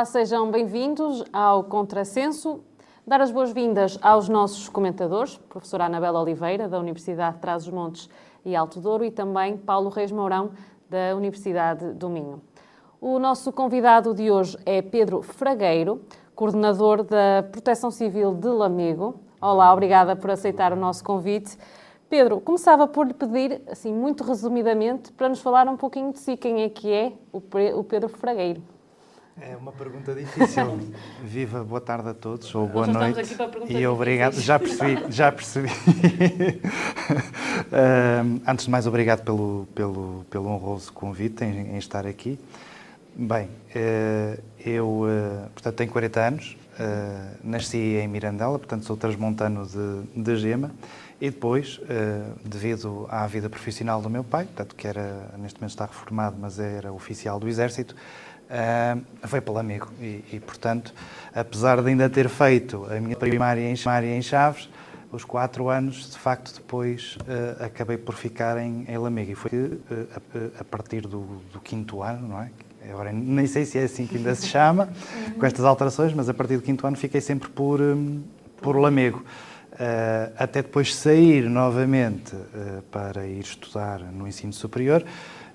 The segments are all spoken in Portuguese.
Olá, sejam bem-vindos ao Contrassenso. Dar as boas-vindas aos nossos comentadores, professora Anabela Oliveira, da Universidade de Trás-os-Montes e Alto Douro, e também Paulo Reis Mourão, da Universidade do Minho. O nosso convidado de hoje é Pedro Fragueiro, coordenador da Proteção Civil de Lamego. Olá, obrigada por aceitar o nosso convite. Pedro, começava por lhe pedir, assim, muito resumidamente, para nos falar um pouquinho de si. Quem é que é o Pedro Fragueiro? É uma pergunta difícil. Viva, boa tarde a todos, ou boa Nós noite. estamos aqui para e obrigado, já percebi, já percebi. uh, antes de mais, obrigado pelo, pelo, pelo honroso convite em, em estar aqui. Bem, uh, eu, uh, portanto, tenho 40 anos, nasci em Mirandela, portanto, sou transmontano de, de Gema, e depois, devido à vida profissional do meu pai, portanto, que era, neste momento está reformado, mas era oficial do Exército, Uh, foi pelo amigo e, e, portanto, apesar de ainda ter feito a minha primária em, em Chaves, os quatro anos, de facto, depois uh, acabei por ficar em, em Lamego. E foi uh, a, a, partir do, do, quinto ano, não é? Agora nem sei se é assim que ainda se chama, com estas alterações, mas a partir do quinto ano fiquei sempre por, um, por Lamego. até depois sair novamente para ir estudar no ensino superior.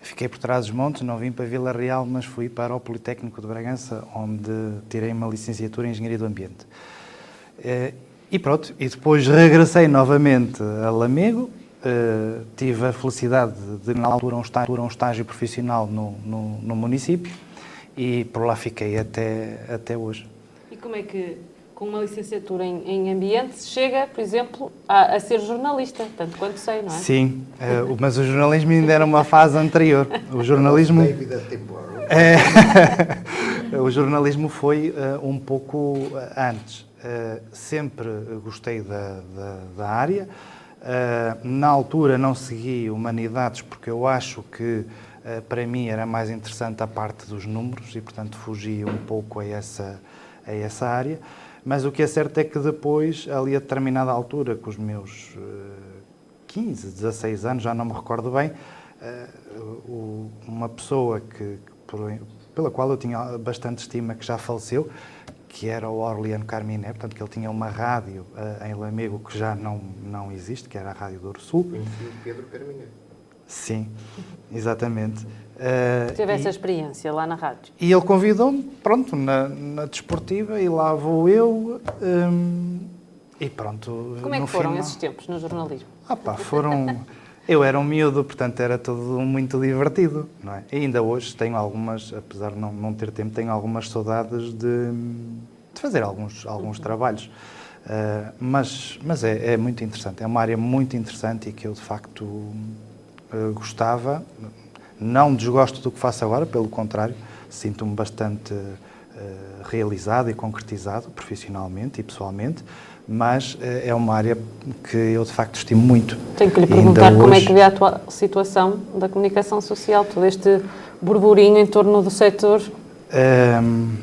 Fiquei por trás dos montes, não vim para Vila Real, mas fui para o Politécnico de Bragança, onde tirei uma licenciatura em Engenharia do Ambiente. Eh, e pronto, e depois regressei novamente a Lamego, eh, tive a felicidade de, na altura, um estágio, um estágio profissional no, no, no município e por lá fiquei até, até hoje. E como é que com uma licenciatura em, em ambiente, chega, por exemplo, a, a, ser jornalista, tanto quanto sei, não é? Sim, uh, mas o jornalismo ainda era uma fase anterior. O jornalismo. É, o jornalismo foi uh, um pouco antes. Uh, sempre gostei da, da, da área. na altura não segui humanidades porque eu acho que para mim era mais interessante a parte dos números e, portanto, fugi um pouco a essa, a essa área. Mas o que é certo é que depois, ali a determinada altura, com os meus uh, 15, 16 anos, já não me recordo bem, uh, uma pessoa que, pela qual eu tinha bastante estima, que já faleceu, que era o Orleano Carminé, portanto que ele tinha uma rádio uh, em Lamego que já não, não existe, que era a Rádio do Sul. Conheci Pedro Carminé. Sim, exatamente. Uh, Teve essa experiência lá na rádio? E ele convidou-me, pronto, na, na, desportiva, e lá vou eu. Um, e pronto. Como é que foram final... esses tempos no jornalismo? Ah pá, foram. eu era um miúdo, portanto era tudo muito divertido, não é? E ainda hoje tenho algumas, apesar de não, não ter tempo, tenho algumas saudades de, de fazer alguns, alguns uhum. trabalhos. Uh, mas mas é, é, muito interessante, é uma área muito interessante e que eu de facto uh, gostava, não desgosto do que faço agora, pelo contrário, sinto-me bastante uh, realizado e concretizado profissionalmente e pessoalmente, mas uh, é uma área que eu de facto estimo muito. Tenho que lhe perguntar como é que vê a atual situação da comunicação social, todo este burburinho em torno do setor. Uh,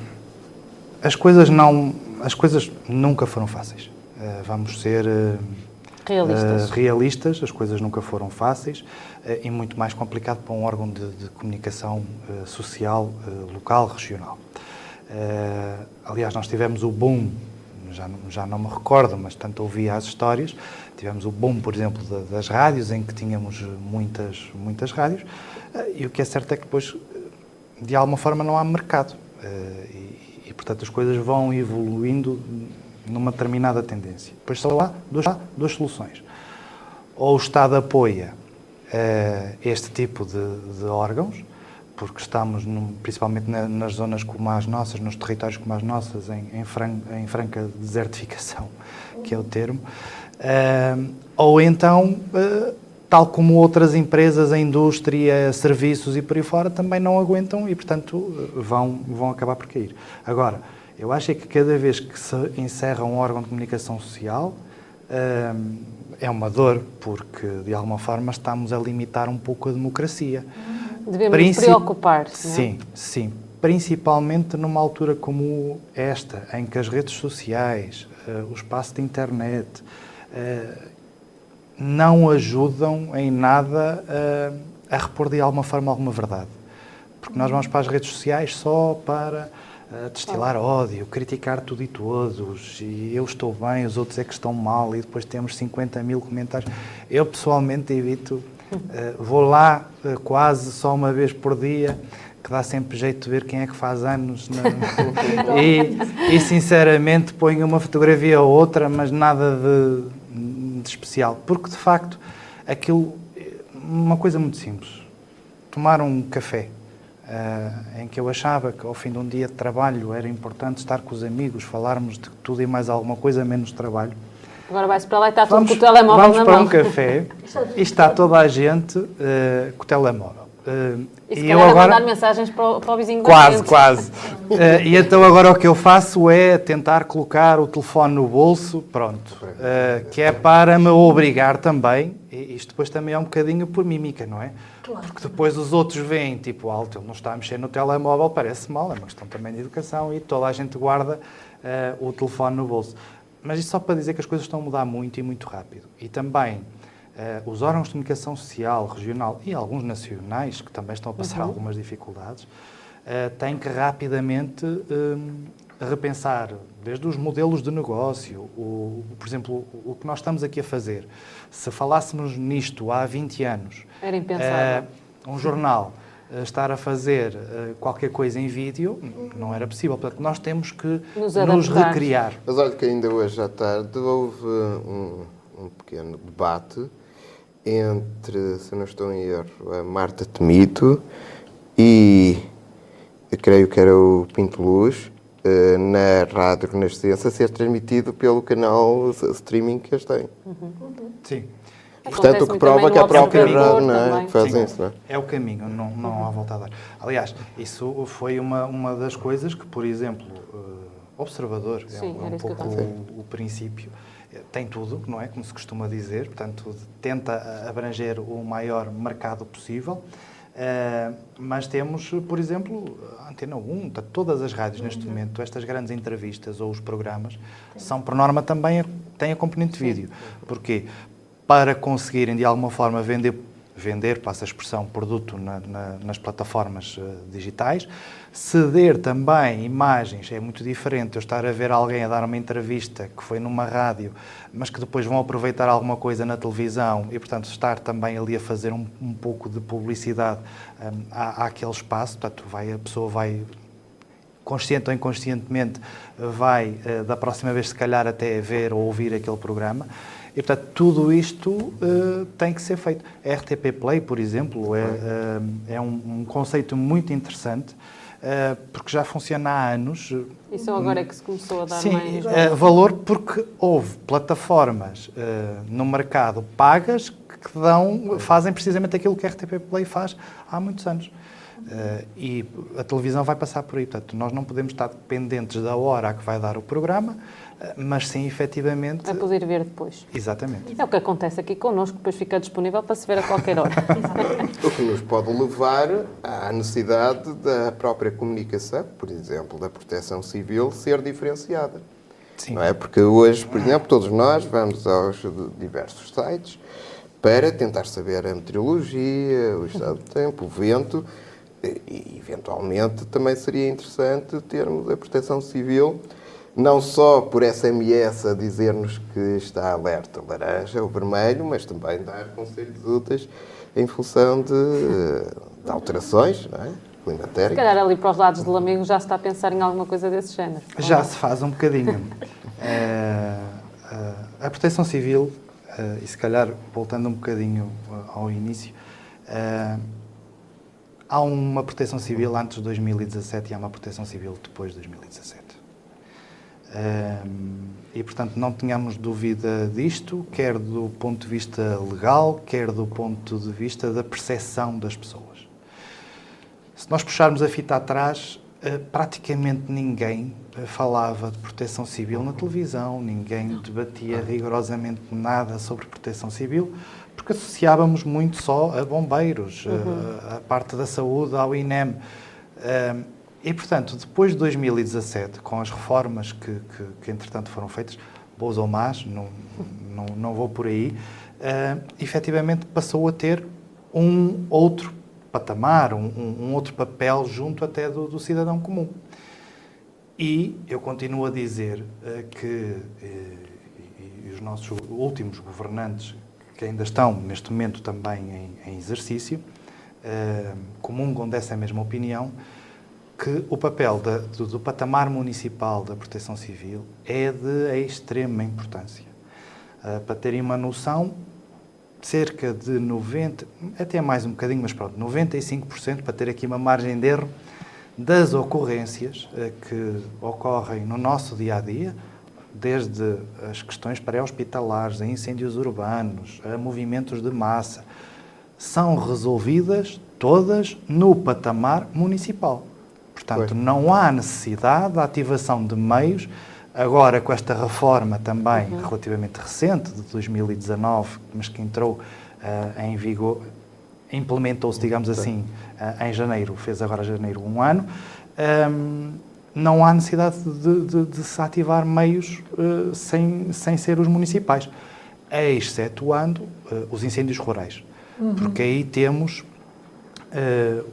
as coisas não, as coisas nunca foram fáceis. Eh, vamos ser realistas. realistas, as coisas nunca foram fáceis. Eh, e muito mais complicado para um órgão de, de comunicação eh, social eh, local, regional. aliás, nós tivemos o boom, já, já não me recordo, mas tanto ouvia as histórias, tivemos o boom, por exemplo, das rádios, em que tínhamos muitas, muitas rádios, e o que é certo é que depois, de alguma forma, não há mercado. E, e portanto, as coisas vão evoluindo numa determinada tendência. Depois só há duas, duas soluções. Ou o Estado apoia este tipo de, de, órgãos, porque estamos num, principalmente na, nas zonas como as nossas, nos territórios como as nossas, em, em, fran, em franca desertificação, que é o termo, uh, ou então, uh, tal como outras empresas, a indústria, serviços e por aí fora, também não aguentam e, portanto, vão, vão acabar por cair. Agora, eu acho é que cada vez que se encerra um órgão de comunicação social, é uma dor, porque de alguma forma estamos a limitar um pouco a democracia. Devemos Princip... preocupar -se, Sim, é? sim. Principalmente numa altura como esta, em que as redes sociais, uh, o espaço de internet, uh, não ajudam em nada uh, a repor de alguma forma alguma verdade. Porque nós vamos para as redes sociais só para a destilar ódio, criticar tudo e todos, e eu estou bem, os outros é que estão mal, e depois temos 50 mil comentários. Eu pessoalmente evito, uh, vou lá uh, quase só uma vez por dia, que dá sempre jeito de ver quem é que faz anos. Na... e, e, sinceramente ponho uma fotografia ou outra, mas nada de, de especial, porque de facto aquilo, uma coisa muito simples, tomar um café uh, em que eu achava que ao fim de um dia de trabalho era importante estar com os amigos, falarmos de tudo e mais alguma coisa, menos trabalho. Agora vai-se para lá e está vamos, tudo com o telemóvel vamos na para mão. um café e está toda a gente uh, com o telemóvel. Uh, e, e eu agora mandar mensagens para o, para o vizinho Quase, quase. uh, e então agora o que eu faço é tentar colocar o telefone no bolso, pronto, uh, que é para me obrigar também, e isto depois também é um bocadinho por mímica, não é? Claro. Porque depois os outros veem, tipo, alto, ele não está a mexer no telemóvel, parece mal, é uma questão também de educação e toda a gente guarda uh, o telefone no bolso. Mas isto só para dizer que as coisas estão a mudar muito e muito rápido. E também uh, os órgãos de comunicação social, regional e alguns nacionais, que também estão a passar uhum. algumas dificuldades, uh, têm que rapidamente repensar, desde os modelos de negócio, o, por exemplo, o que nós estamos aqui a fazer. Se falássemos nisto há 20 anos, era impensável. Uh, um jornal estar a fazer uh, qualquer coisa em vídeo não era possível. Portanto, nós temos que nos, nos recriar. Mas olha que ainda hoje à tarde houve um, um pequeno debate entre, se não estou em erro, a Marta Temito e eu creio que era o Pinto Luz, na Rádio Renascença, a ser transmitido pelo canal streaming que eles têm. Uhum. Sim. Portanto, o que prova que é a própria rádio é? que faz Sim, isso, não é? É o caminho, não, não há volta a dar. Aliás, isso foi uma, uma das coisas que, por exemplo, uh, Observador, Sim, é, um, é um pouco o, o, princípio, eh, tem tudo, não é? Como se costuma dizer, portanto, tenta abranger o maior mercado possível. Uh, mas temos, por exemplo, a Antena 1, todas as rádios neste momento, estas grandes entrevistas ou os programas, são, por norma, também têm a componente de vídeo. Porquê? Para conseguirem, de alguma forma, vender vender, passa a expressão, produto na, na, nas plataformas uh, digitais. Ceder também imagens, é muito diferente eu estar a ver alguém a dar uma entrevista que foi numa rádio, mas que depois vão aproveitar alguma coisa na televisão e, portanto, estar também ali a fazer um, um pouco de publicidade um, à, àquele espaço. Portanto, vai, a pessoa vai consciente ou inconscientemente, vai uh, da próxima vez, se calhar, até ver ou ouvir aquele programa. E, portanto, tudo isto uh, tem que ser feito. A RTP Play, por exemplo, é, uh, é um, um, conceito muito interessante, uh, porque já funciona há anos. Isso agora é que se começou a dar sim, mais... valor porque houve plataformas no mercado pagas que dão, fazem precisamente aquilo que a RTP Play faz há muitos anos. Uh, e a televisão vai passar por aí. Portanto, nós não podemos estar dependentes da hora a que vai dar o programa, mas sim efetivamente. A poder ver depois. Exatamente. É o que acontece aqui connosco, depois fica disponível para se ver a qualquer hora. o que nos pode levar à necessidade da própria comunicação, por exemplo, da proteção civil, ser diferenciada. Sim. Não é? Porque hoje, por exemplo, todos nós vamos aos diversos sites para tentar saber a meteorologia, o estado do tempo, o vento, e eventualmente também seria interessante termos a proteção civil não só por SMS a dizer-nos que está alerta laranja ou vermelho, mas também dar conselhos úteis em função de, de alterações, não é? climatéricas. Se calhar ali para os lados do Lamego já se está a pensar em alguma coisa desse género. Já se faz um bocadinho. é, a proteção civil, é, e se calhar voltando um bocadinho ao início, é, há uma proteção civil antes de 2017 e há uma proteção civil depois de 2017 e, portanto, não tenhamos dúvida disto, quer do ponto de vista legal, quer do ponto de vista da percepção das pessoas. Se nós puxarmos a fita atrás, eh, praticamente ninguém eh, falava de proteção civil na televisão, ninguém debatia rigorosamente nada sobre proteção civil, porque associávamos muito só a bombeiros, uhum. a, a parte da saúde, ao INEM. E, portanto, depois de 2017, com as reformas que, que, que entretanto foram feitas, boas ou más, não, não, não vou por aí, uh, efetivamente passou a ter um outro patamar, um, um outro papel junto até do, do cidadão comum. E eu continuo a dizer uh, que uh, e, os nossos últimos governantes, que ainda estão neste momento também em, em exercício, uh, comungam dessa mesma opinião, que o papel da, do, do, patamar municipal da proteção civil é de extrema importância. Uh, para terem uma noção, cerca de 90, até mais um bocadinho, mas pronto, 95%, para ter aqui uma margem de erro, das ocorrências uh, que ocorrem no nosso dia a dia, desde as questões pré-hospitalares, a incêndios urbanos, a movimentos de massa, são resolvidas todas no patamar municipal. Portanto, não há necessidade da ativação de meios. Agora, com esta reforma também uhum. relativamente recente, de 2019, mas que entrou uh, em vigor, implementou-se, digamos assim, uh, em janeiro, fez agora janeiro um ano, um, não há necessidade de, de, de se ativar meios uh, sem, sem ser os municipais, excetuando os incêndios rurais. Uhum. Porque aí temos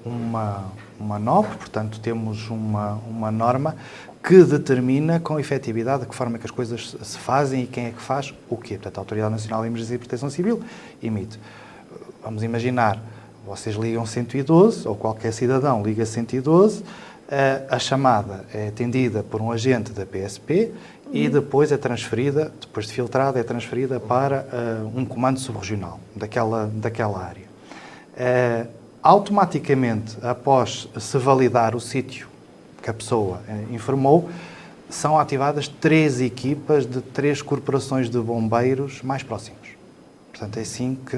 uma, uma NOP, portanto, temos uma, uma norma que determina com efetividade de que forma que as coisas se fazem e quem é que faz o quê. Portanto, a Autoridade Nacional de Emergência e Proteção Civil emite. Vamos imaginar, vocês ligam 112, ou qualquer cidadão liga 112, a chamada é atendida por um agente da PSP e uhum. depois é transferida, depois de filtrada, é transferida para uh, um comando subregional daquela, daquela área. Uh, automaticamente, após se validar o sítio que a pessoa uh, informou, são ativadas três equipas de três corporações de bombeiros mais próximos. Portanto, é assim que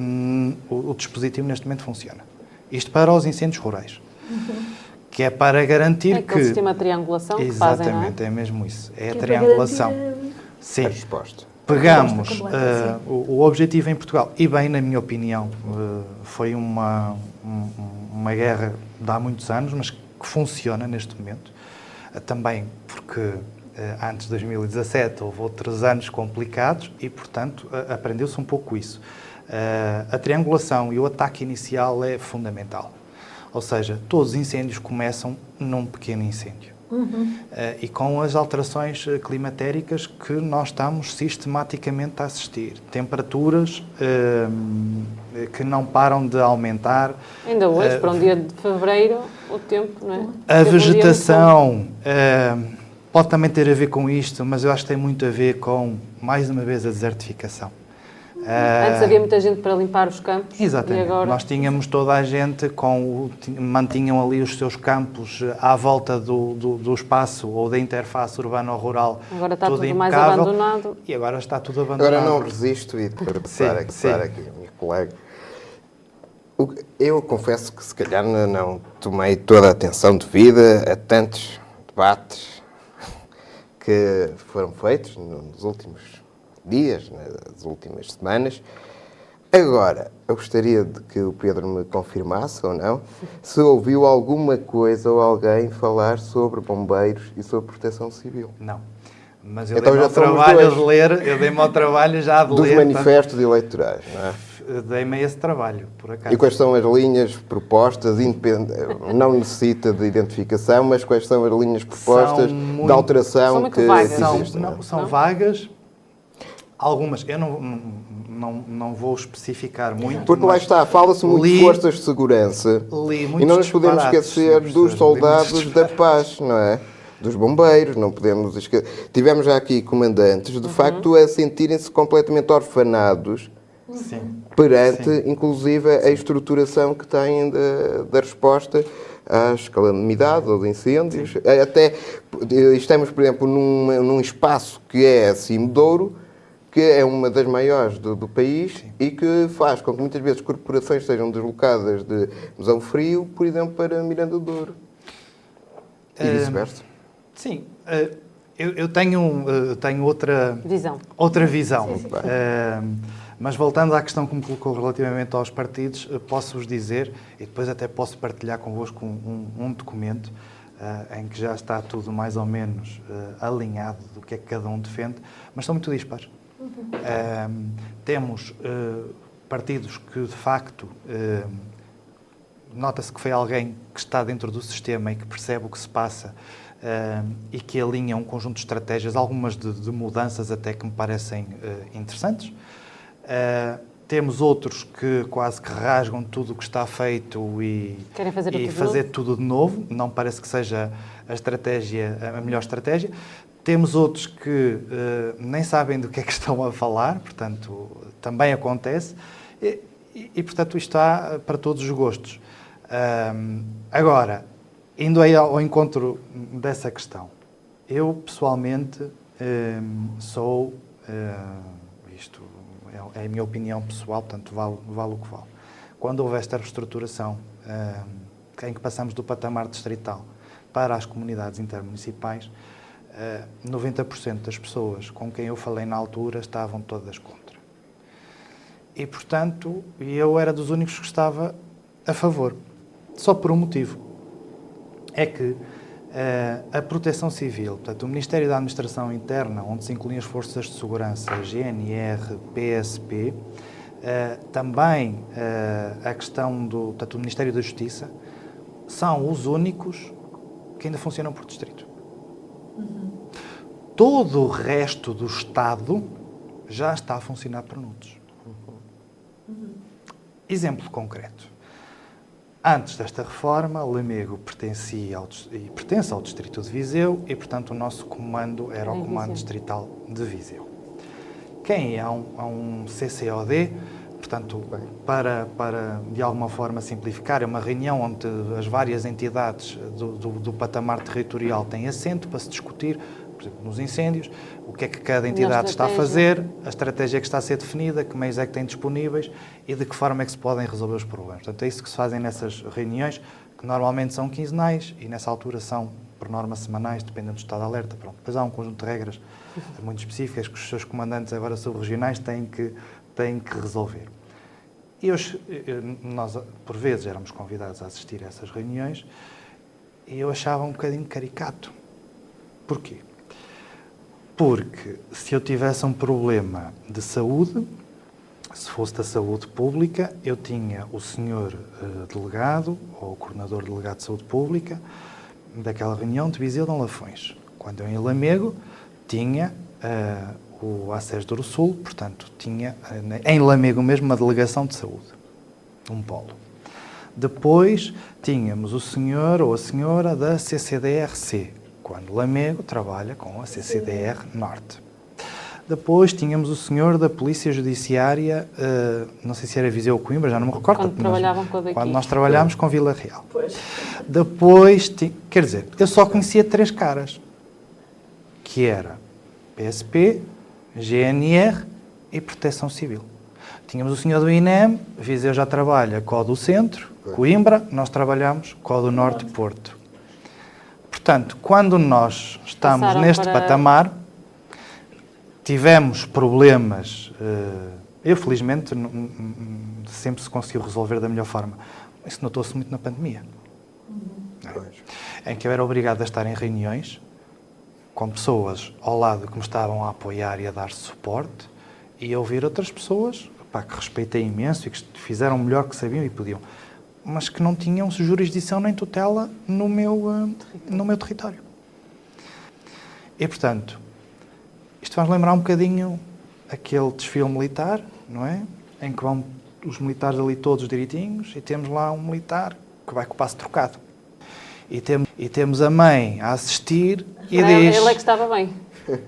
o, o dispositivo neste momento funciona. Isto para os incêndios rurais. Uhum que é para garantir é que... É sistema de triangulação que Exatamente, fazem, não é? é mesmo isso. É que a triangulação. É Sim. A resposta. Pegamos uh, o, o, objetivo em Portugal, e bem, na minha opinião, uh, foi uma, um, uma guerra de há muitos anos, mas que funciona neste momento. Uh, também porque antes de 2017 houve outros anos complicados e, portanto, aprendeu-se um pouco isso. a triangulação e o ataque inicial é fundamental. Ou seja, todos os incêndios começam num pequeno incêndio. Uhum. Uh, e com as alterações eh, climatéricas que nós estamos sistematicamente a assistir. Temperaturas uh, que não param de aumentar. Ainda hoje, uh, para um dia de fevereiro, o tempo, não é? A vegetação pode também ter a ver com isto, mas eu acho que tem muito a ver com, mais uma vez, a desertificação. Antes havia muita gente para limpar os campos. Exatamente. Agora... Nós tínhamos toda a gente com mantinham ali os seus campos eh, à volta do, do, do espaço ou da interface urbana ou rural. Agora está tudo, tudo mais abandonado. E agora está tudo abandonado. Agora não resisto e para passar aqui, sim. aqui a minha colega. Eu confesso que se calhar não tomei toda a atenção devida a tantos debates que foram feitos nos últimos dias, nas últimas semanas. Agora, eu gostaria de que o Pedro me confirmasse ou não se ouviu alguma coisa ou alguém falar sobre bombeiros e sobre proteção civil. Não. Mas eu então dei-me ao trabalho de ler, eu dei-me ao trabalho já de dos ler. Dos manifestos tá? eleitorais, não é? Dei-me esse trabalho, por acaso. E quais são as linhas propostas, não necessita de identificação, mas quais são as linhas propostas muito... de alteração que vagas. São, não, são não? vagas, Algumas, eu não, não, não vou especificar muito. Porque lá está, fala-se muito li, de forças de segurança. e não nos podemos esquecer dos soldados da paz, não é? Dos bombeiros, não podemos esquecer. Tivemos já aqui comandantes, de uhum. facto, a sentirem-se completamente orfanados Sim. perante, Sim. inclusive, a estruturação que têm da, da resposta às calamidades, aos incêndios. Sim. Até estamos, por exemplo, num, num espaço que é acima de Douro, que é uma das maiores do, do país Sim. e que faz com que muitas vezes corporações sejam deslocadas de Musão Frio, por exemplo, para Miranda do Douro. E uh, vice-versa. Sim. Uh, eu, eu, tenho, uh, tenho outra visão. Outra visão. Sim, sim. mas voltando à questão que me colocou relativamente aos partidos, posso-vos dizer, e depois até posso partilhar convosco um, um, um documento, em que já está tudo mais ou menos alinhado do que é que cada um defende, mas são muito dispares. Uhum. temos uh, partidos que, de facto, uh, nota-se que foi alguém que está dentro do sistema e que percebe o que se passa e que alinha um conjunto de estratégias, algumas de, de mudanças até que me parecem interessantes. Temos outros que quase que rasgam tudo o que está feito e, Querem fazer, e tudo, fazer novo? tudo de novo. Não parece que seja a estratégia, a melhor estratégia. Temos outros que uh, nem sabem do que é que estão a falar, portanto, também acontece. E, e, e portanto, isto está para todos os gostos. Um, agora, indo aí ao encontro dessa questão, eu pessoalmente um, sou. Uh, isto é, é a minha opinião pessoal, portanto, vale, vale o que vale. Quando houve esta reestruturação, um, em que passamos do patamar distrital para as comunidades intermunicipais, 90% das pessoas com quem eu falei na altura estavam todas contra. E, portanto, eu era dos únicos que estava a favor. Só por um motivo. É que Uh, a Proteção Civil, portanto, o Ministério da Administração Interna, onde se incluem as Forças de Segurança, GNR, PSP, uh, também a questão do, portanto, do Ministério da Justiça, são os únicos que ainda funcionam por distrito. Uhum. Todo o resto do Estado já está a funcionar por nudos. Uhum. Exemplo concreto. Antes desta reforma, Lamego pertencia ao, e pertence ao Distrito de Viseu e, portanto, o nosso comando era o Comando Distrital de Viseu. Quem é um, um CCOD, portanto, para, para de alguma forma simplificar, é uma reunião onde as várias entidades do, do, do patamar territorial têm assento para se discutir por exemplo, nos incêndios, o que é que cada entidade está a fazer, a estratégia que está a ser definida, que meios é que tem disponíveis e de que forma é que se podem resolver os problemas. Portanto, é isso que se fazem nessas reuniões, que normalmente são quinzenais e nessa altura são, por norma, semanais, dependendo do estado de alerta. Pronto. Depois há um conjunto de regras muito específicas que os seus comandantes agora subregionais têm que, têm que resolver. E hoje, nós, por vezes, éramos convidados a assistir a essas reuniões e eu achava um bocadinho caricato. Porquê? Porque se eu tivesse um problema de saúde, se fosse da saúde pública, eu tinha o senhor uh, delegado, ou o coordenador delegado de saúde pública, daquela reunião de Viseu de Lafões. Quando eu em Lamego, tinha uh, o ACES do Sul, portanto, tinha uh, em Lamego mesmo uma delegação de saúde, um polo. Depois tínhamos o senhor ou a senhora da CCDRC, quando Lamego trabalha com a CCDR Norte. Depois tínhamos o senhor da Polícia Judiciária, uh, não sei se era Viseu ou Coimbra, já não me recordo. Quando trabalhavam com a daqui. Quando nós trabalhámos com Vila Real. Pois. Depois, quer dizer, eu só conhecia três caras, que era PSP, GNR e Proteção Civil. Tínhamos o senhor do INEM, Viseu já trabalha com o do Centro, Coimbra, nós trabalhamos com o do Norte Porto. Portanto, quando nós estamos Passaram neste para... patamar, tivemos problemas. Eh, eu, felizmente, sempre se conseguiu resolver da melhor forma. Isso notou-se muito na pandemia. Uhum. Em que eu era obrigado a estar em reuniões com pessoas ao lado que me estavam a apoiar e a dar suporte e a ouvir outras pessoas pá, que respeitei imenso e que fizeram o melhor que sabiam e podiam mas que não tinham jurisdição nem tutela no meu, uh, no meu território. E, portanto, isto faz lembrar um bocadinho aquele desfile militar, não é? Em que vão os militares ali todos direitinhos e temos lá um militar que vai com o passo trocado. E, tem, e temos a mãe a assistir e é, diz... Ele é que estava bem.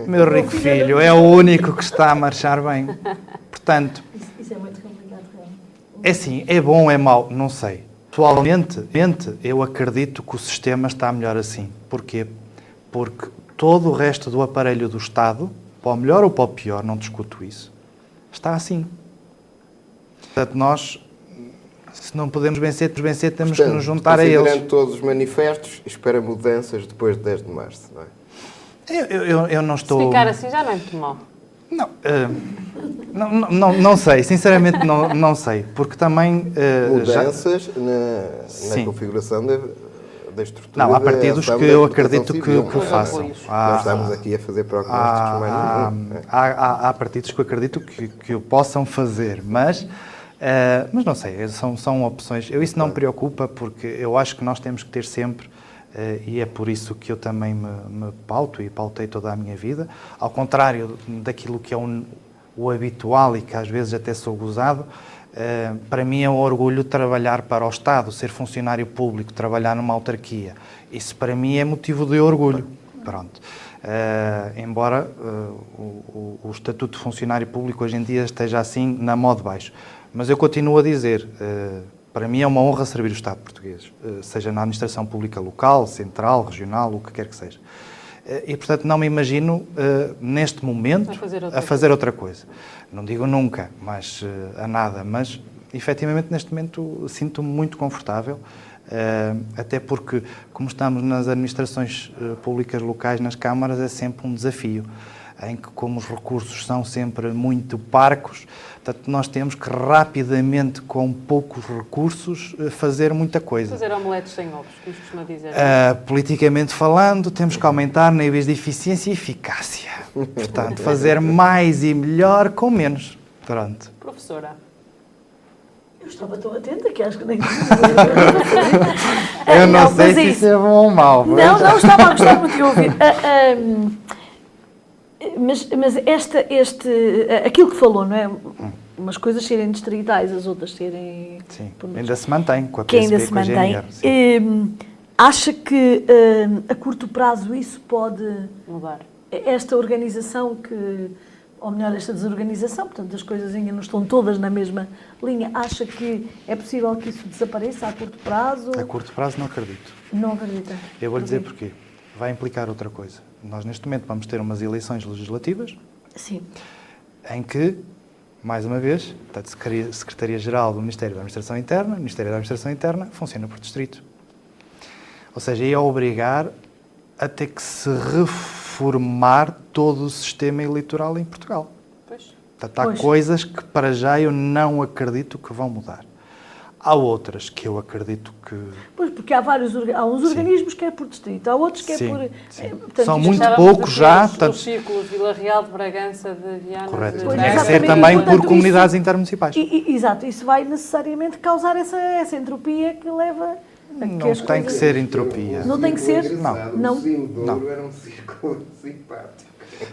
Meu rico filho, é o único que está a marchar bem. Portanto... Isso é muito é assim, é bom ou é mau? Não sei. Atualmente, eu acredito que o sistema está melhor assim. Porquê? Porque todo o resto do aparelho do Estado, para o melhor ou para o pior, não discuto isso, está assim. Portanto, nós, se não podemos vencer, vencer temos Portanto, que nos juntar a eles. todos os manifestos, espera mudanças depois de 10 de março, não é? Eu, eu, eu não estou... Se ficar assim já não é muito mal. Não, uh, não, não, não, sei, sinceramente não, não sei, porque também... Uh, Mudanças já... na, na configuração da, da estrutura Não, há partidos que eu acredito que, que façam. Há, Nós estamos aqui a fazer prognósticos há, há, há, há, partidos que eu acredito que, que o possam fazer, mas... Uh, mas não sei, são, são opções. Eu isso não me preocupa porque eu acho que nós temos que ter sempre e é por isso que eu também me, me, pauto e pautei toda a minha vida, ao contrário daquilo que é um, o habitual e que às vezes até sou gozado, Uh, para mim é um orgulho trabalhar para o Estado, ser funcionário público, trabalhar numa autarquia. Isso para mim é motivo de orgulho. Pronto. Uh, embora uh, o, o, Estatuto de Funcionário Público hoje em dia esteja assim na moda baixo. Mas eu continuo a dizer, para mim é uma honra servir o Estado português, seja na administração pública local, central, regional, o que quer que seja. E, portanto, não me imagino, neste momento, a fazer outra, a fazer outra coisa não digo nunca, mas a nada, mas efetivamente neste momento sinto-me muito confortável, até porque, como estamos nas administrações públicas locais, nas câmaras, é sempre um desafio, em que, como os recursos são sempre muito parcos, portanto, nós temos que rapidamente, com poucos recursos, fazer muita coisa. Fazer omeletes sem ovos, como costuma dizer. politicamente falando, temos que aumentar níveis de eficiência e eficácia. Portanto, fazer mais e melhor com menos. Pronto. Professora. Eu estava tão atenta que acho que nem. Eu não, não sei se isso é bom ou mau. Mas... Não, não, estava a gostar muito de ouvir. Uh, uh, mas mas esta, este, aquilo que falou, não é? Umas coisas serem distritais, as outras serem. Sim, ainda se mantém com a PSP, que ainda se mantém. Hum, acha que hum, a curto prazo isso pode mudar? esta organização que, ou melhor, esta desorganização, portanto, as coisas ainda não estão todas na mesma linha, acha que é possível que isso desapareça a curto prazo? A curto prazo não acredito. Não acredita? Eu vou dizer porquê. Vai implicar outra coisa. Nós, neste momento, vamos ter umas eleições legislativas. Sim. Em que, mais uma vez, a Secretaria-Geral do Ministério da Administração Interna, o Ministério da Administração Interna, funciona por distrito. Ou seja, ia obrigar a ter que se reformar reformar todo o sistema eleitoral em Portugal. Pois. Portanto, há pois. coisas que para já eu não acredito que vão mudar. Há outras que eu acredito que. Pois, porque há vários há uns organismos sim. que é por distrito, há outros que é sim, por. Sim. É, portanto, São muito poucos já. Os, portanto... os círculos Vila Real de Bragança, de Viana. Correto. De... Tem que ser também portanto, por comunidades isso, intermunicipais. E, e, exato, isso vai necessariamente causar essa, essa entropia que leva não tem coisas... que ser entropia. Não tem que ser? Não. Não. O não. era um círculo simpático.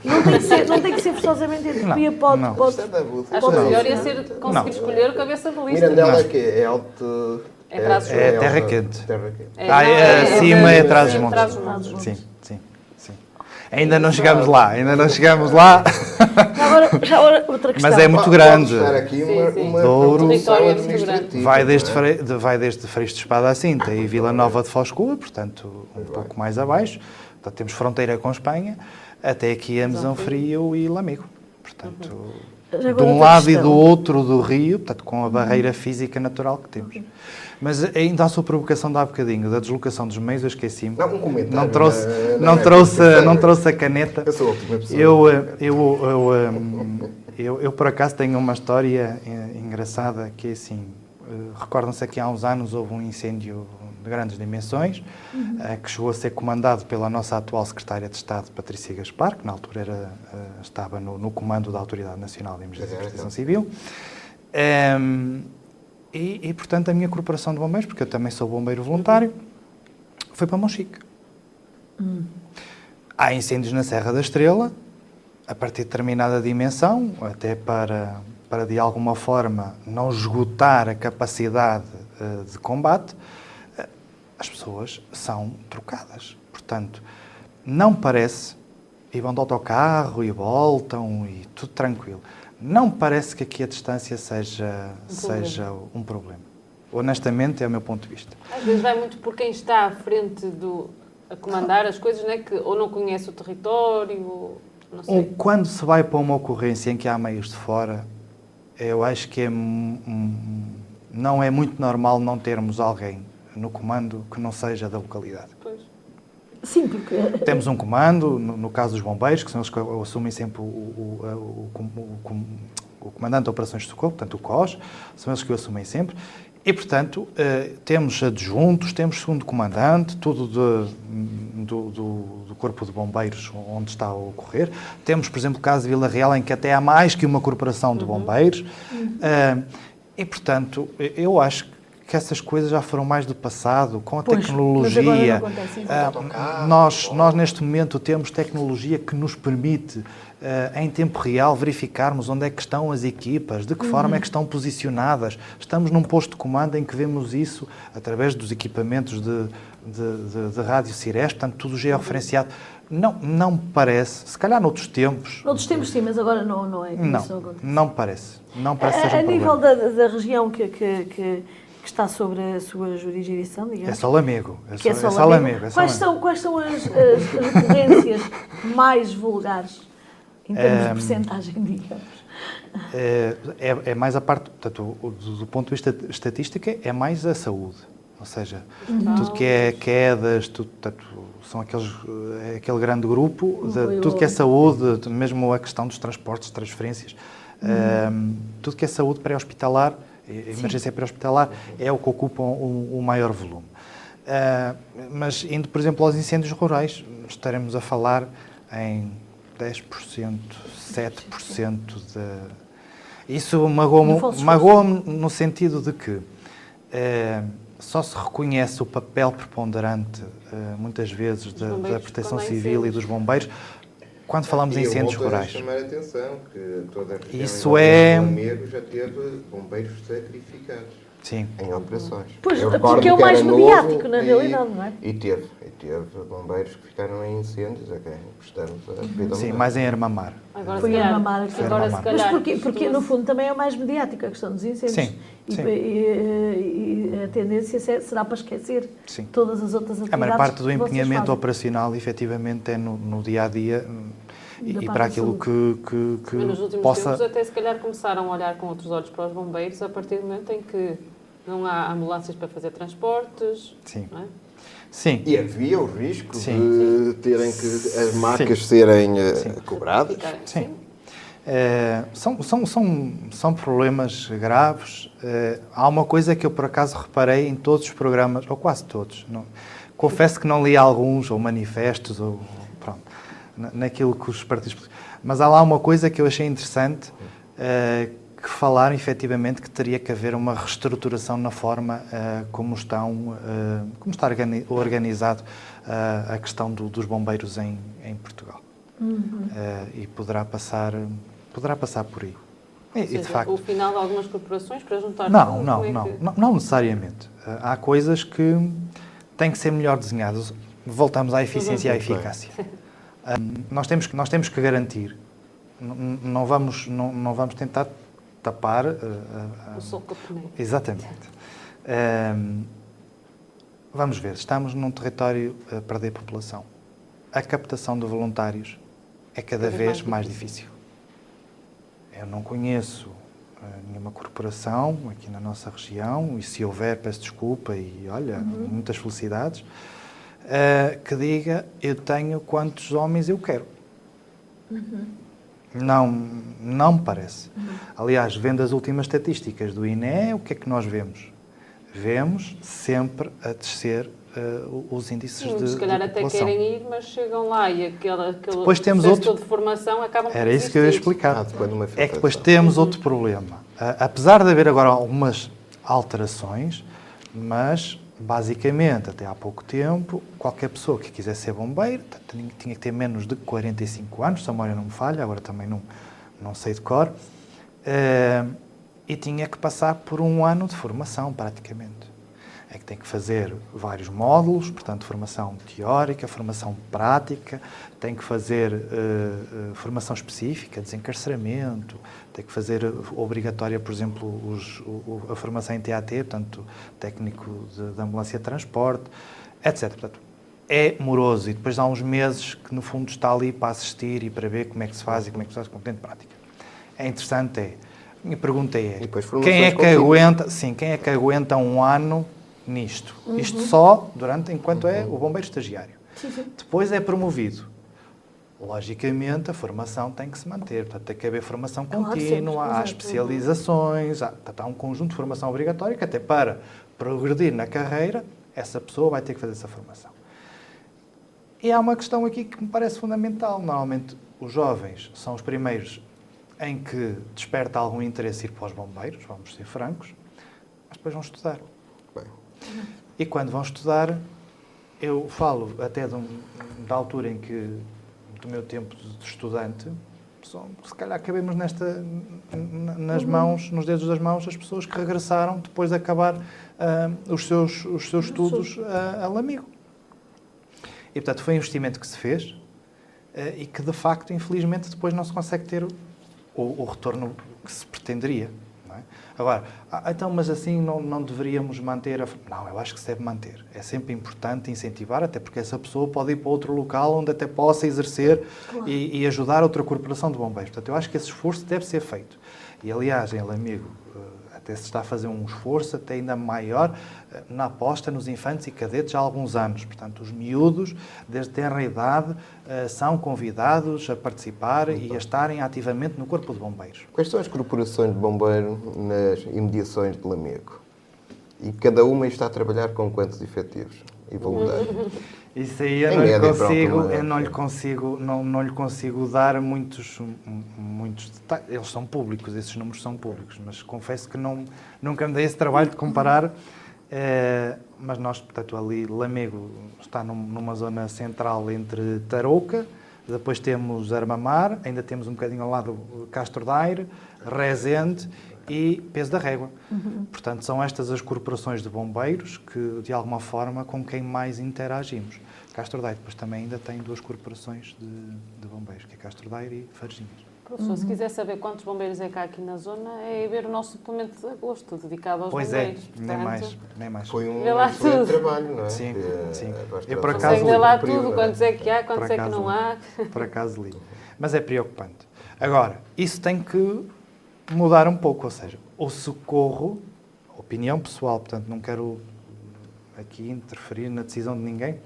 Não tem que ser, não tem que ser forçosamente entropia, pode... Não. pode, Acho que o melhor ia ser conseguir não. escolher o cabeça belista. Mirandela é que é alto... É, é, é, terra quente. Terra quente. É, ah, é, acima é, é Trás-os-Montes. Sim. Ainda não chegamos lá, ainda não chegamos lá. Agora, já outra questão. Mas é muito grande. aqui uma, sim, sim. uma Douro vai desde, Fre, vai desde Freixo de Espada à Cinta e Vila Nova de Foscoa, portanto, um pouco mais abaixo. Portanto, temos fronteira com Espanha, até aqui a Mesão Frio e Lamego. Portanto, uhum. de um lado questão. e do outro do rio, portanto, com a barreira física natural que temos. Uhum. Mas ainda a sua provocação de há bocadinho, da deslocação dos meios, eu esqueci-me. Não, um comentário. Não trouxe, na, na não, trouxe, não trouxe a caneta. Eu sou a última pessoa. Eu, eu, eu, eu, eu, eu por acaso, tenho uma história eh, engraçada que é assim. Eh, recordam-se que há uns anos houve um incêndio de grandes dimensões, uhum. Eh, que chegou a ser comandado pela nossa atual secretária de Estado, Patrícia Gaspar, que na altura era, estava no, no comando da Autoridade Nacional de Emergência e Proteção então. Civil. Um, ehm, e, e, portanto, a minha corporação de bombeiros, porque eu também sou bombeiro voluntário, foi para Monchique. Hum. Há incêndios na Serra da Estrela, a partir de determinada dimensão, até para, para de alguma forma não esgotar a capacidade uh, de combate, uh, as pessoas são trocadas. Portanto, não parece, e vão de autocarro e voltam e tudo tranquilo não parece que aqui a distância seja um seja problema. um problema. Honestamente, é o meu ponto de vista. Às vezes vai muito por quem está à frente do a comandar as coisas, né, que ou não conhece o território, ou, não sei. ou quando se vai para uma ocorrência em que há meios de fora, eu acho que é, não é muito normal não termos alguém no comando que não seja da localidade. Pois. Sim, porque... Temos um comando, no, no, caso dos bombeiros, que são eles que assumem sempre o, o, o, o, comandante de operações de socorro, portanto o COS, são eles que o assumem sempre. E, portanto, eh, temos adjuntos, temos segundo comandante, tudo de, do, do, do, Corpo de Bombeiros onde está a ocorrer. Temos, por exemplo, o caso de Vila Real, em que até há mais que uma corporação de uhum. bombeiros. Uhum. Uh, e, portanto, eu acho que essas coisas já foram mais do passado, com a Pois, tecnologia. mas agora não acontece isso. Ah, nós, nós, neste momento, temos tecnologia que nos permite, ah, em tempo real, verificarmos onde é que estão as equipas, de que forma é que estão posicionadas. Estamos num posto de comando em que vemos isso através dos equipamentos de, de, de, de rádio Cires, portanto, tudo georreferenciado. Não, não me parece, se calhar noutros tempos, Noutros tempos sim, mas agora não, não é. não, não me parece. Não parece que A, seja a um nível da, da região que, que, que, que está sobre a sua jurisdição, digamos. É só Lamego. É que é é é quais, são, quais são as, as recorrências mais vulgares em termos de Ehm, percentagem, digamos? É, é, é mais a parte, portanto, do, do ponto de vista estatística, é mais a saúde. Ou seja, tudo que é quedas, tudo, portanto, são aqueles, é aquele grande grupo, de, Apoio tudo que é saúde, mesmo a questão dos transportes, transferências, ehm, tudo que é saúde pré-hospitalar, emergência pré-hospitalar, é o que ocupa o, o maior volume. Ah, mas indo, por exemplo, aos incêndios rurais, estaremos a falar em 10%, 7% de. Isso magoa-me No falso magoa no sentido de que eh, só se reconhece o papel preponderante, eh, muitas vezes, da, da proteção civil e dos bombeiros quando falamos em E incêndios rurais. chamar a atenção que toda a Isso é- do Lamego já teve bombeiros sacrificados Sim. em operações. Pois, Eu porque é o mais mediático, na e- realidade, não é? E teve, e teve bombeiros que ficaram em incêndios a quem prestamos a vida Sim, mais em Armamar. Agora, Foi se a calhar, mamar aqui. agora, se Mas calhar, Mas porquê? Porque, no fundo, também é o mais mediático a questão dos incêndios. Sim, E, sim. e- e a tendência se- será para esquecer Sim. todas as outras atividades A maior parte do empenhamento operacional, efetivamente, é no, no dia a dia hum, E para aquilo que, que, que Mas nos últimos possa. tempos até se calhar começaram a olhar com outros olhos para os bombeiros a partir do momento em que não há ambulâncias para fazer transportes. Sim. não é? Sim, E havia o risco Sim. de terem que as marcas serem eh, Sim. cobradas. Sim. Eh, são, são, são, são problemas graves. Eh, há uma coisa que eu, por acaso, reparei em todos os programas, ou quase todos. Não, confesso que não li alguns, ou manifestos, ou naquilo que os partidos. políticos- Mas há lá uma coisa que eu achei interessante, eh, que falaram efetivamente que teria que haver uma reestruturação na forma eh, como, estão, eh, como está organi- organizado a questão do- dos bombeiros em, em Portugal. Eh, e poderá passar, poderá passar por aí. E, e, de seja, facto, o final de algumas corporações para juntar não, não, é não, que- não, não necessariamente. Há coisas que têm que ser melhor desenhadas. Voltamos à eficiência e à eficácia. Ah, nós, temos, que- nós temos que garantir, não vamos, não, não vamos tentar tapar. eh, a- a- O sol que. Exatamente. Vamos ver, estamos num território a perder população. A captação de voluntários é cada Cada vez mais difícil. Eu não conheço ah, nenhuma corporação aqui na nossa região, e se houver, peço desculpa e olha, muitas felicidades, ah, que diga eu tenho quantos homens eu quero. Não, não me parece. Aliás, vendo as últimas estatísticas do INE, o que é que nós vemos? Vemos sempre a descer eh, os índices Sim, de, se calhar de até população. querem ir, mas chegam lá e aquele, aquele Depois temos outro- de formação acabam por Era isso que eu ia explicar. Ah, É que depois temos outro problema. Ah, apesar de haver agora algumas alterações, mas basicamente, até há pouco tempo, qualquer pessoa que quisesse ser bombeiro tinha que ter menos de 45 anos, se a memória não me falha, agora também não, não sei de cor, eh, e tinha que passar por um ano de formação, praticamente. É que tem que fazer vários módulos, portanto, formação teórica, formação prática, tem que fazer eh, eh, formação específica, desencarceramento, tem que fazer obrigatória, por exemplo, os- o- a formação em TAT, portanto, técnico de, de ambulância de transporte, etc. Portanto, é moroso e depois há uns meses que, no fundo, está ali para assistir e para ver como é que se faz e como é que se faz com de prática. É interessante, é. A minha pergunta é, E quem é que contínuas. aguenta, sim, quem é que aguenta um ano nisto? Isto só durante enquanto é o bombeiro estagiário. Depois é promovido. Logicamente, a formação tem que se manter, portanto, tem que haver formação Claro, contínua, sempre, há especializações, há, portanto, há um conjunto de formação obrigatória que até para progredir na carreira, essa pessoa vai ter que fazer essa formação. E há uma questão aqui que me parece fundamental. Normalmente, os jovens são os primeiros em que desperta algum interesse ir para os bombeiros, vamos ser francos, mas depois vão estudar. E quando vão estudar, eu falo até de um, da altura em que, do meu tempo de estudante, se calhar cabemos nesta, nas mãos, nos dedos das mãos, as pessoas que regressaram depois de acabar uh, os, seus, os seus estudos uh, a Lamigo. E, portanto, foi um investimento que se fez uh, e que, de facto, infelizmente, depois não se consegue ter o, o retorno que se pretenderia. Agora, ah, então, mas assim não, não deveríamos manter a. Não, eu acho que se deve manter. É sempre importante incentivar, até porque essa pessoa pode ir para outro local onde até possa exercer claro. e, e, ajudar outra corporação de bombeiros. Portanto, eu acho que esse esforço deve ser feito. E, aliás, em Amigo, até se está a fazer um esforço até ainda maior eh, na aposta nos infantes e cadetes há alguns anos. Portanto, os miúdos, desde tenra idade, eh, são convidados a participar e a estarem ativamente no Corpo de Bombeiros. Quais são as corporações de bombeiro nas imediações de Lamego? E cada uma está a trabalhar com quantos efetivos e voluntários? Isso aí eu não, lhe consigo, eu não lhe consigo, não, não lhe consigo dar muitos, muitos detalhes. Eles são públicos, esses números são públicos, mas confesso que não, nunca me dei esse trabalho de comparar. É, mas nós, portanto, ali, Lamego está num, numa zona central entre Tarouca, depois temos Armamar, ainda temos um bocadinho ao lado Castro Daire, Rezende e Peso da Régua. Uhum. Portanto, são estas as corporações de bombeiros que, de alguma forma, com quem mais interagimos. Castro Daire depois também ainda tem duas corporações de, de bombeiros, que é Castro Daire e Farginhas. Professor, uhum. se quiser saber quantos bombeiros é que há aqui na zona, é ver o nosso suplemento de agosto, dedicado aos pois é, bombeiros. Pois é, nem mais, nem mais. Foi um excelente trabalho, não é? Sim, que, sim. Eu, por acaso, ver lá tudo, quantos é que há, quantos é que não há. Por acaso li. Mas é preocupante. Agora, isso tem que mudar um pouco, ou seja, o socorro, opinião pessoal, portanto não quero aqui interferir na decisão de ninguém.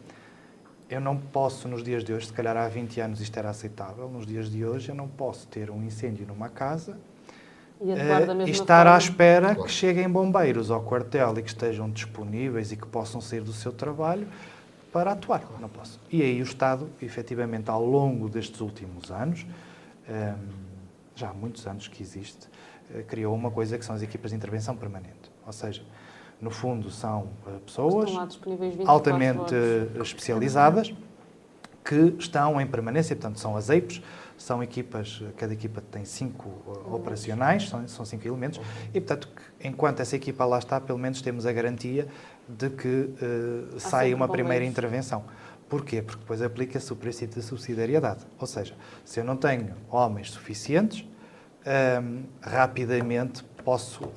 Eu não posso, nos dias de hoje, se calhar há 20 anos isto era aceitável, nos dias de hoje eu não posso ter um incêndio numa casa e, uh, e estar forma. à espera claro. que cheguem bombeiros ao quartel e que estejam disponíveis e que possam sair do seu trabalho para atuar. Não posso. E aí o Estado, efetivamente, ao longo destes últimos anos, um, ehm, já há muitos anos que existe, criou uma coisa que são as equipas de intervenção permanente. Ou seja, no fundo, são uh, pessoas altamente especializadas que estão em permanência, portanto, são as EIPs, são equipas, cada equipa tem cinco uh, operacionais, são, são cinco elementos, e, portanto, enquanto essa equipa lá está, pelo menos temos a garantia de que uh, sai uma primeira intervenção. Porquê? Porque depois aplica-se o princípio de subsidiariedade. Ou seja, se eu não tenho homens suficientes, um, rapidamente posso uh,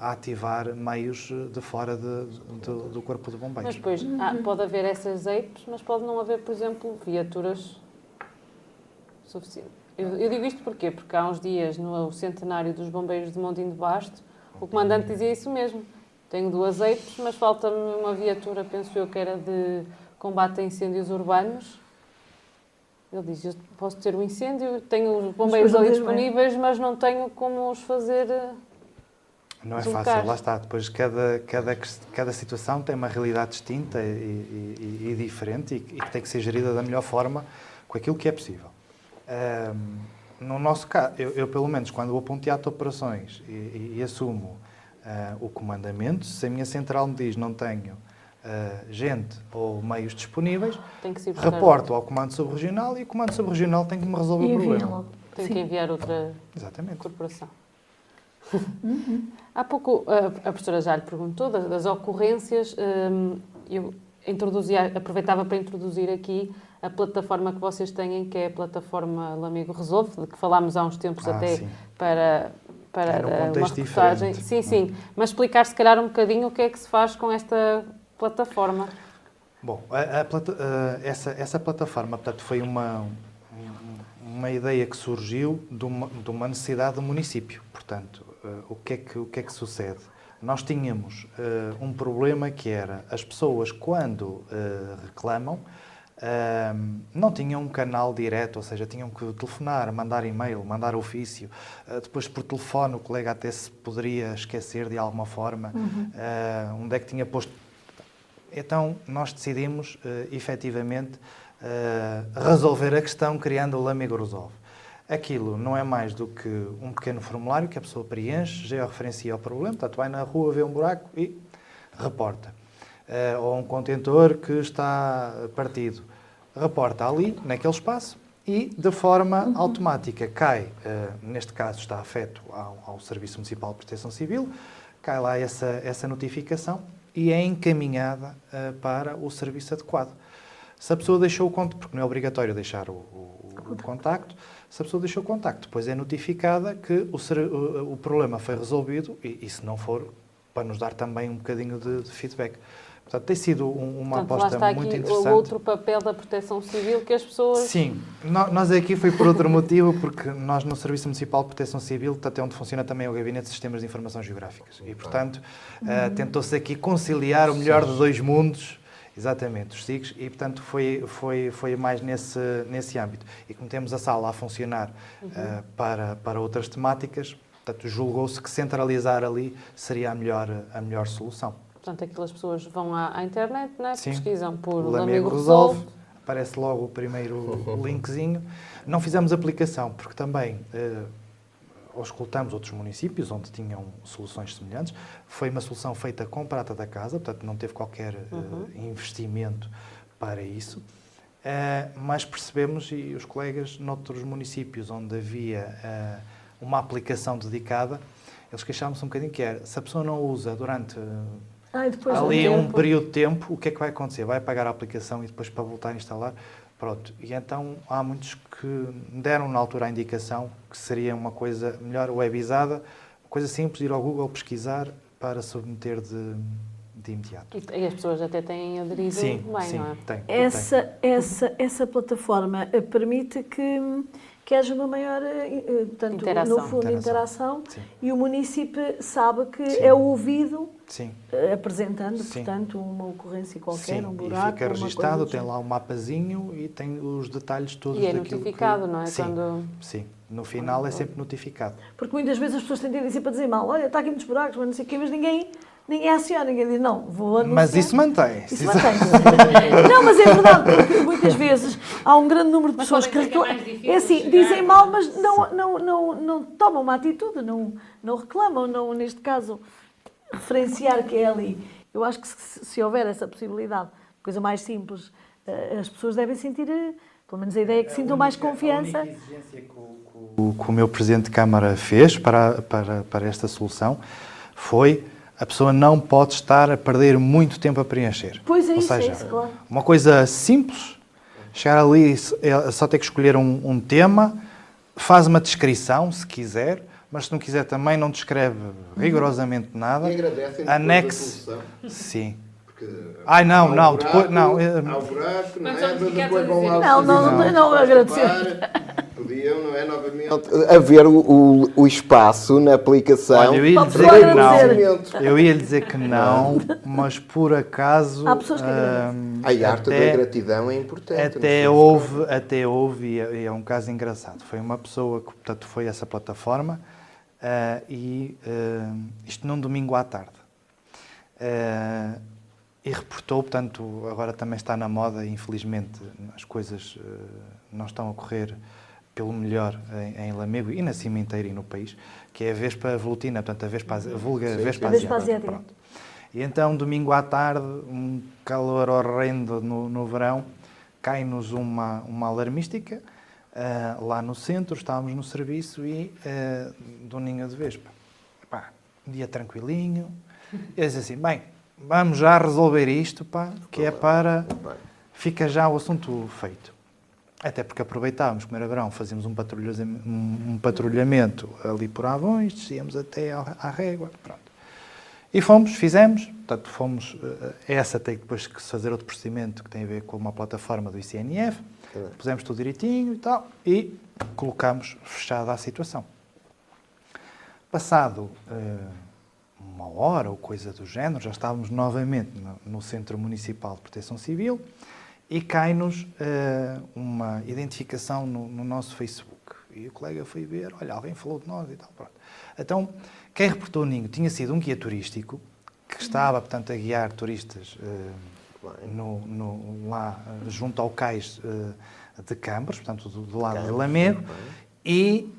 ativar meios de fora de, de, do corpo de bombeiros. Mas depois uhum. pode haver essas EIPs, mas pode não haver, por exemplo, viaturas suficientes. Eu, eu, digo isto porquê? Porque há uns dias, no centenário dos bombeiros de Montinho de Basto, o comandante dizia isso mesmo. Tenho duas EIPs, mas falta-me uma viatura, penso eu, que era de combate a incêndios urbanos ele diz: Eu posso ter um incêndio, tenho os bombeiros ali disponíveis, mas não tenho como os fazer. Eh, não é fácil, lá está. Depois, cada, cada, cada situação tem uma realidade distinta e, e, e diferente e, e, que tem que ser gerida da melhor forma com aquilo que é possível. Um, no nosso caso, eu, eu, pelo menos, quando vou para um teatro de operações e, assumo uh, o comandamento, se a minha central me diz não tenho uh, gente ou meios disponíveis, reporto ao Comando Subregional e o Comando Subregional tem que me resolver e o problema. Tem Sim. que enviar outra Exatamente. corporação. Uhum. Há pouco a, a professora já lhe perguntou das, das ocorrências. Um, eu introduzia, aproveitava para introduzir aqui a plataforma que vocês têm, que é a plataforma Lamigo Resolve, de que falámos há uns tempos ah, até sim. para, para é uma reportagem. Diferente. Sim, sim. Mas explicar se calhar um bocadinho o que é que se faz com esta plataforma? Bom, a, a, essa, essa plataforma, portanto, foi uma, uma ideia que surgiu de uma, de uma necessidade do município. Portanto, uh, o, que é que, o que é que sucede? Nós tínhamos uh, um problema que era as pessoas, quando uh, reclamam, não tinham um canal direto, ou seja, tinham que telefonar, mandar e-mail, mandar ofício. depois, por telefone, o colega até se poderia esquecer de alguma forma uhum. onde é que tinha posto então, nós decidimos, uh, efetivamente, uh, resolver a questão criando o Lamigo Resolve. Aquilo não é mais do que um pequeno formulário que a pessoa preenche, georreferencia o problema, portanto, vai na rua, vê um buraco e reporta. uh, ou um contentor que está partido. Reporta ali, naquele espaço, e de forma uhum. automática cai, uh, neste caso está afeto ao, ao, Serviço Municipal de Proteção Civil, cai lá essa, essa notificação e é encaminhada uh, para o serviço adequado. Se a pessoa deixou o contacto, porque não é obrigatório deixar o, o, o contacto, se a pessoa deixou o contacto, depois é notificada que o, o, o problema foi resolvido e, e, se não for, para nos dar também um bocadinho de, de feedback. Portanto, tem sido uma Portanto, aposta lá está muito aqui interessante. o outro papel da proteção civil que as pessoas... Sim, nós aqui foi por outro motivo, porque nós no Serviço Municipal de Proteção Civil, até onde funciona também o Gabinete de Sistemas de Informação Geográficas. E, portanto, uhum. uh, tentou-se aqui conciliar o melhor dos dois mundos, exatamente, os SIGs, e, portanto, foi, foi, foi mais nesse, nesse âmbito. E como temos a sala a funcionar uhum. uh, para, para outras temáticas, portanto, julgou-se que centralizar ali seria a melhor, a melhor solução. Portanto, aquelas pessoas vão à, à internet, né? Sim. pesquisam por o Amigo Resolve, Resolve, aparece logo o primeiro linkzinho. Não fizemos aplicação, porque também eh, escutamos outros municípios onde tinham soluções semelhantes. Foi uma solução feita com prata da casa, portanto não teve qualquer eh, uhum. investimento para isso. Uh, mas percebemos, e os colegas noutros municípios onde havia uh, uma aplicação dedicada, eles queixavam-se um bocadinho que era, se a pessoa não usa durante Ai, ali um, um período de tempo, o que é que vai acontecer? Vai pagar a aplicação e depois para voltar a instalar? Pronto. E então há muitos que deram na altura a indicação que seria uma coisa melhor webizada, coisa simples, ir ao Google pesquisar para submeter de, de imediato. E, as pessoas até têm aderido sim, bem, sim, não é? Tem, essa, tem. essa, essa plataforma eh, permite que que haja uma maior eh, eh, tanto, interação. no fundo, interação, interação e o município sabe que Sim. é ouvido Sim. Eh, apresentando, Sim. portanto, uma ocorrência qualquer, Sim. um buraco. E fica registado, tem lá um mapazinho e tem os detalhes todos E é daquilo notificado, que... não é? Sim. Quando... Sim. No final é sempre notificado. Porque muitas vezes as pessoas têm tendência para dizer mal, olha, está aqui muitos buracos, mas não sei o quê, mas ninguém Ninguém aciona, ninguém diz, não, vou anunciar. Mas isso mantém-se. Isso mantém Não, mas é verdade, porque muitas vezes há um grande número de mas pessoas que reclamam. É, é assim, dizem mal, mas não, não, não, não tomam uma atitude, não, não reclamam, não, neste caso, referenciar que é ali. Eu acho que se, se houver essa possibilidade, coisa mais simples, eh, as pessoas devem sentir, eh, pelo menos a ideia é que sintam mais confiança. A única exigência que o, que o meu Presidente de Câmara fez para, para, para esta solução foi a pessoa não pode estar a perder muito tempo a preencher. Pois é Ou isso, seja, é isso, claro. uma coisa simples, chegar ali, é só ter que escolher um, um, tema, faz uma descrição, se quiser, mas se não quiser também não descreve rigorosamente nada. E agradecem. Sim. Ai, não, não, buraco, depois. Não, eh, ao buraco, não é? depois vão lá. Não, não, não, não agradecer. Podiam, não é? Novamente. Haver o, o, o espaço na aplicação. Olha, eu ia lhe dizer que não. Eu ia lhe dizer que não, mas por acaso. Há pessoas que agradecem. A arte até, da gratidão é importante. Até houve, até houve, e é, é um caso engraçado. Foi uma pessoa que, portanto, foi essa plataforma uh, e uh, isto num domingo à tarde. Uh, e reportou, portanto, agora também está na moda, infelizmente as coisas não estão a correr pelo melhor em, em Lamego e na Cimenteira e no país, que é a Vespa Volutina, portanto, a Vespa, a vulga sim, Vespa, Vespa Asiática. Pronto. E então, domingo à tarde, um calor horrendo no, no verão, cai-nos uma, uma alarmística uh, lá no centro, estávamos no serviço e uh, do Ninho de Vespa. Um dia tranquilinho, e disse assim, bem, vamos já resolver isto, pá, que é para... Fica já o assunto feito. Até porque aproveitávamos, como era verão, fazíamos um patrulhamento, um patrulhamento ali por Avões, descíamos até à régua, pronto. E fomos, fizemos, portanto, fomos, eh, essa tem depois que fazer outro procedimento que tem a ver com uma plataforma do ICNF, pusemos tudo direitinho e tal, e colocamos fechada a situação. Passado uh, uma hora ou coisa do género, já estávamos novamente no, no Centro Municipal de Proteção Civil, e cai-nos uh, uma identificação no, no, nosso Facebook. E o colega foi ver, olha, alguém falou de nós e tal. Pronto. Então, quem reportou o ninho tinha sido um guia turístico que estava, portanto, a guiar turistas uh, no, no, lá uh, junto ao cais de Câmaras, portanto, do, do lado de Lamego, e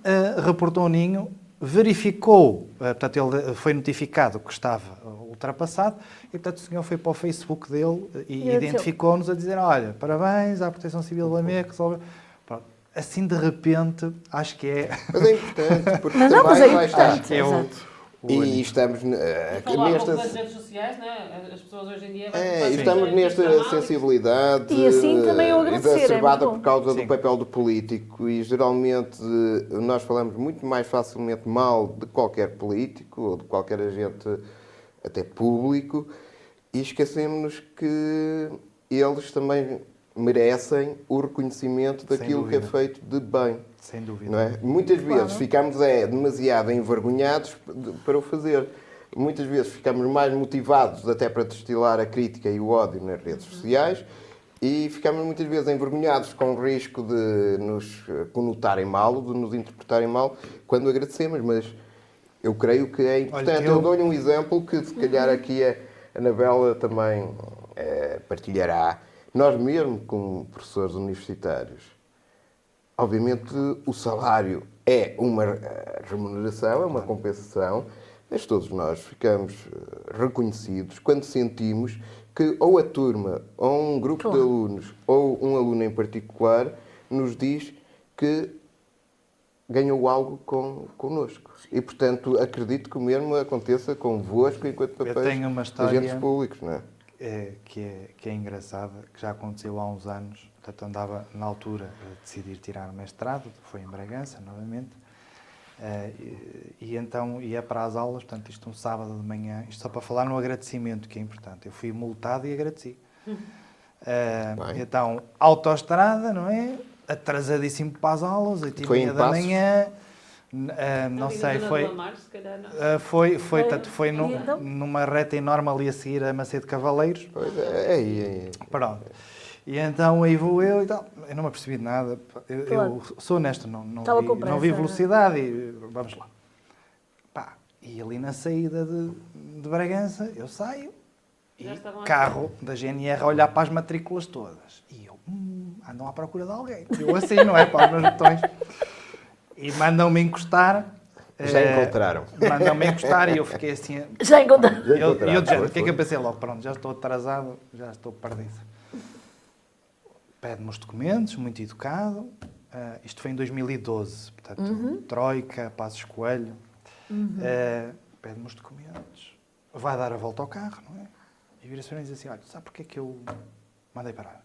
reportou o ninho verificou, eh, portanto, ele foi notificado que estava ultrapassado e, portanto, o senhor foi para o Facebook dele e, E identificou-nos a dizer, olha, parabéns à Proteção Civil da MEC, resolveu... Pronto. Assim, de repente, acho que é... Mas é importante, porque Mas não, também mas é importante. é o, Exato. O E estamos Falar nesta, das redes sociais, né? as pessoas hoje em dia... é, e estamos nesta sensibilidade E assim também eu agradecer, é exacerbada bom. por causa Sim. do papel do político e geralmente eh, nós falamos muito mais facilmente mal de qualquer político ou de qualquer agente até público e esquecemos que eles também merecem o reconhecimento daquilo que é feito de bem. Sem dúvida. Não é? Muitas vezes Claro. ficamos é, demasiado envergonhados para o fazer. Muitas vezes ficamos mais motivados até para destilar a crítica e o ódio nas redes sociais e ficamos muitas vezes envergonhados com o risco de nos conotarem mal, de nos interpretarem mal, quando agradecemos. Mas eu creio que é importante. eu- eu dou-lhe um exemplo que se calhar aqui a Anabela também eh, partilhará. Nós mesmo, como professores universitários, Obviamente, o salário é uma eh, remuneração, é uma compensação, mas todos nós ficamos eh, reconhecidos quando sentimos que ou a turma, ou um grupo de alunos, ou um aluno em particular, nos diz que ganhou algo com, connosco. E, portanto, acredito que o mesmo aconteça convosco enquanto papéis história- agentes públicos, não é? É, que, é, que é engraçada, que já aconteceu há uns anos. Portanto, andava na altura a decidir tirar o mestrado, foi em Bragança novamente. eh, e, e então ia para as aulas, portanto, isto um sábado de manhã, isto só para falar no agradecimento, que é importante. Eu fui multado e agradeci. Bem. então, autoestrada, não é? Atrasadíssimo para as aulas, 8 e meia da Passos? manhã. Eh, não sei, foi. Lamar, se calhar não. Uh, foi, foi, Foi. tanto, foi E então? numa reta enorme ali a seguir a Macedo Cavaleiros. Pois é, é, é, é. Pronto. E então aí vou eu e tal. Eu não me apercebi de nada. Eu, eu Claro. sou honesto, não, não, Estava vi, com não pressa, vi não é? velocidade e vamos lá. Pá, e ali na saída de, de Bragança, eu saio e Já a- carro da GNR a olhar para as matrículas todas. E eu, hum, andam à procura de alguém. Eu assim, não é? Para os meus botões. E mandam-me encostar. Já eh, encontraram. Mandam-me encostar e eu fiquei assim. Já encontrei. Já Eu, encontraram, eu, foi, o que é que eu pensei logo? Pronto, já estou atrasado, já estou perdido. Pede-me os documentos, muito educado. Ah, isto foi em 2012, portanto, Troika, Passos Coelho. Ah, Pede-me os documentos. Vai dar a volta ao carro, não é? E vira-se e diz assim: Olha, sabe porque é que eu mandei parar?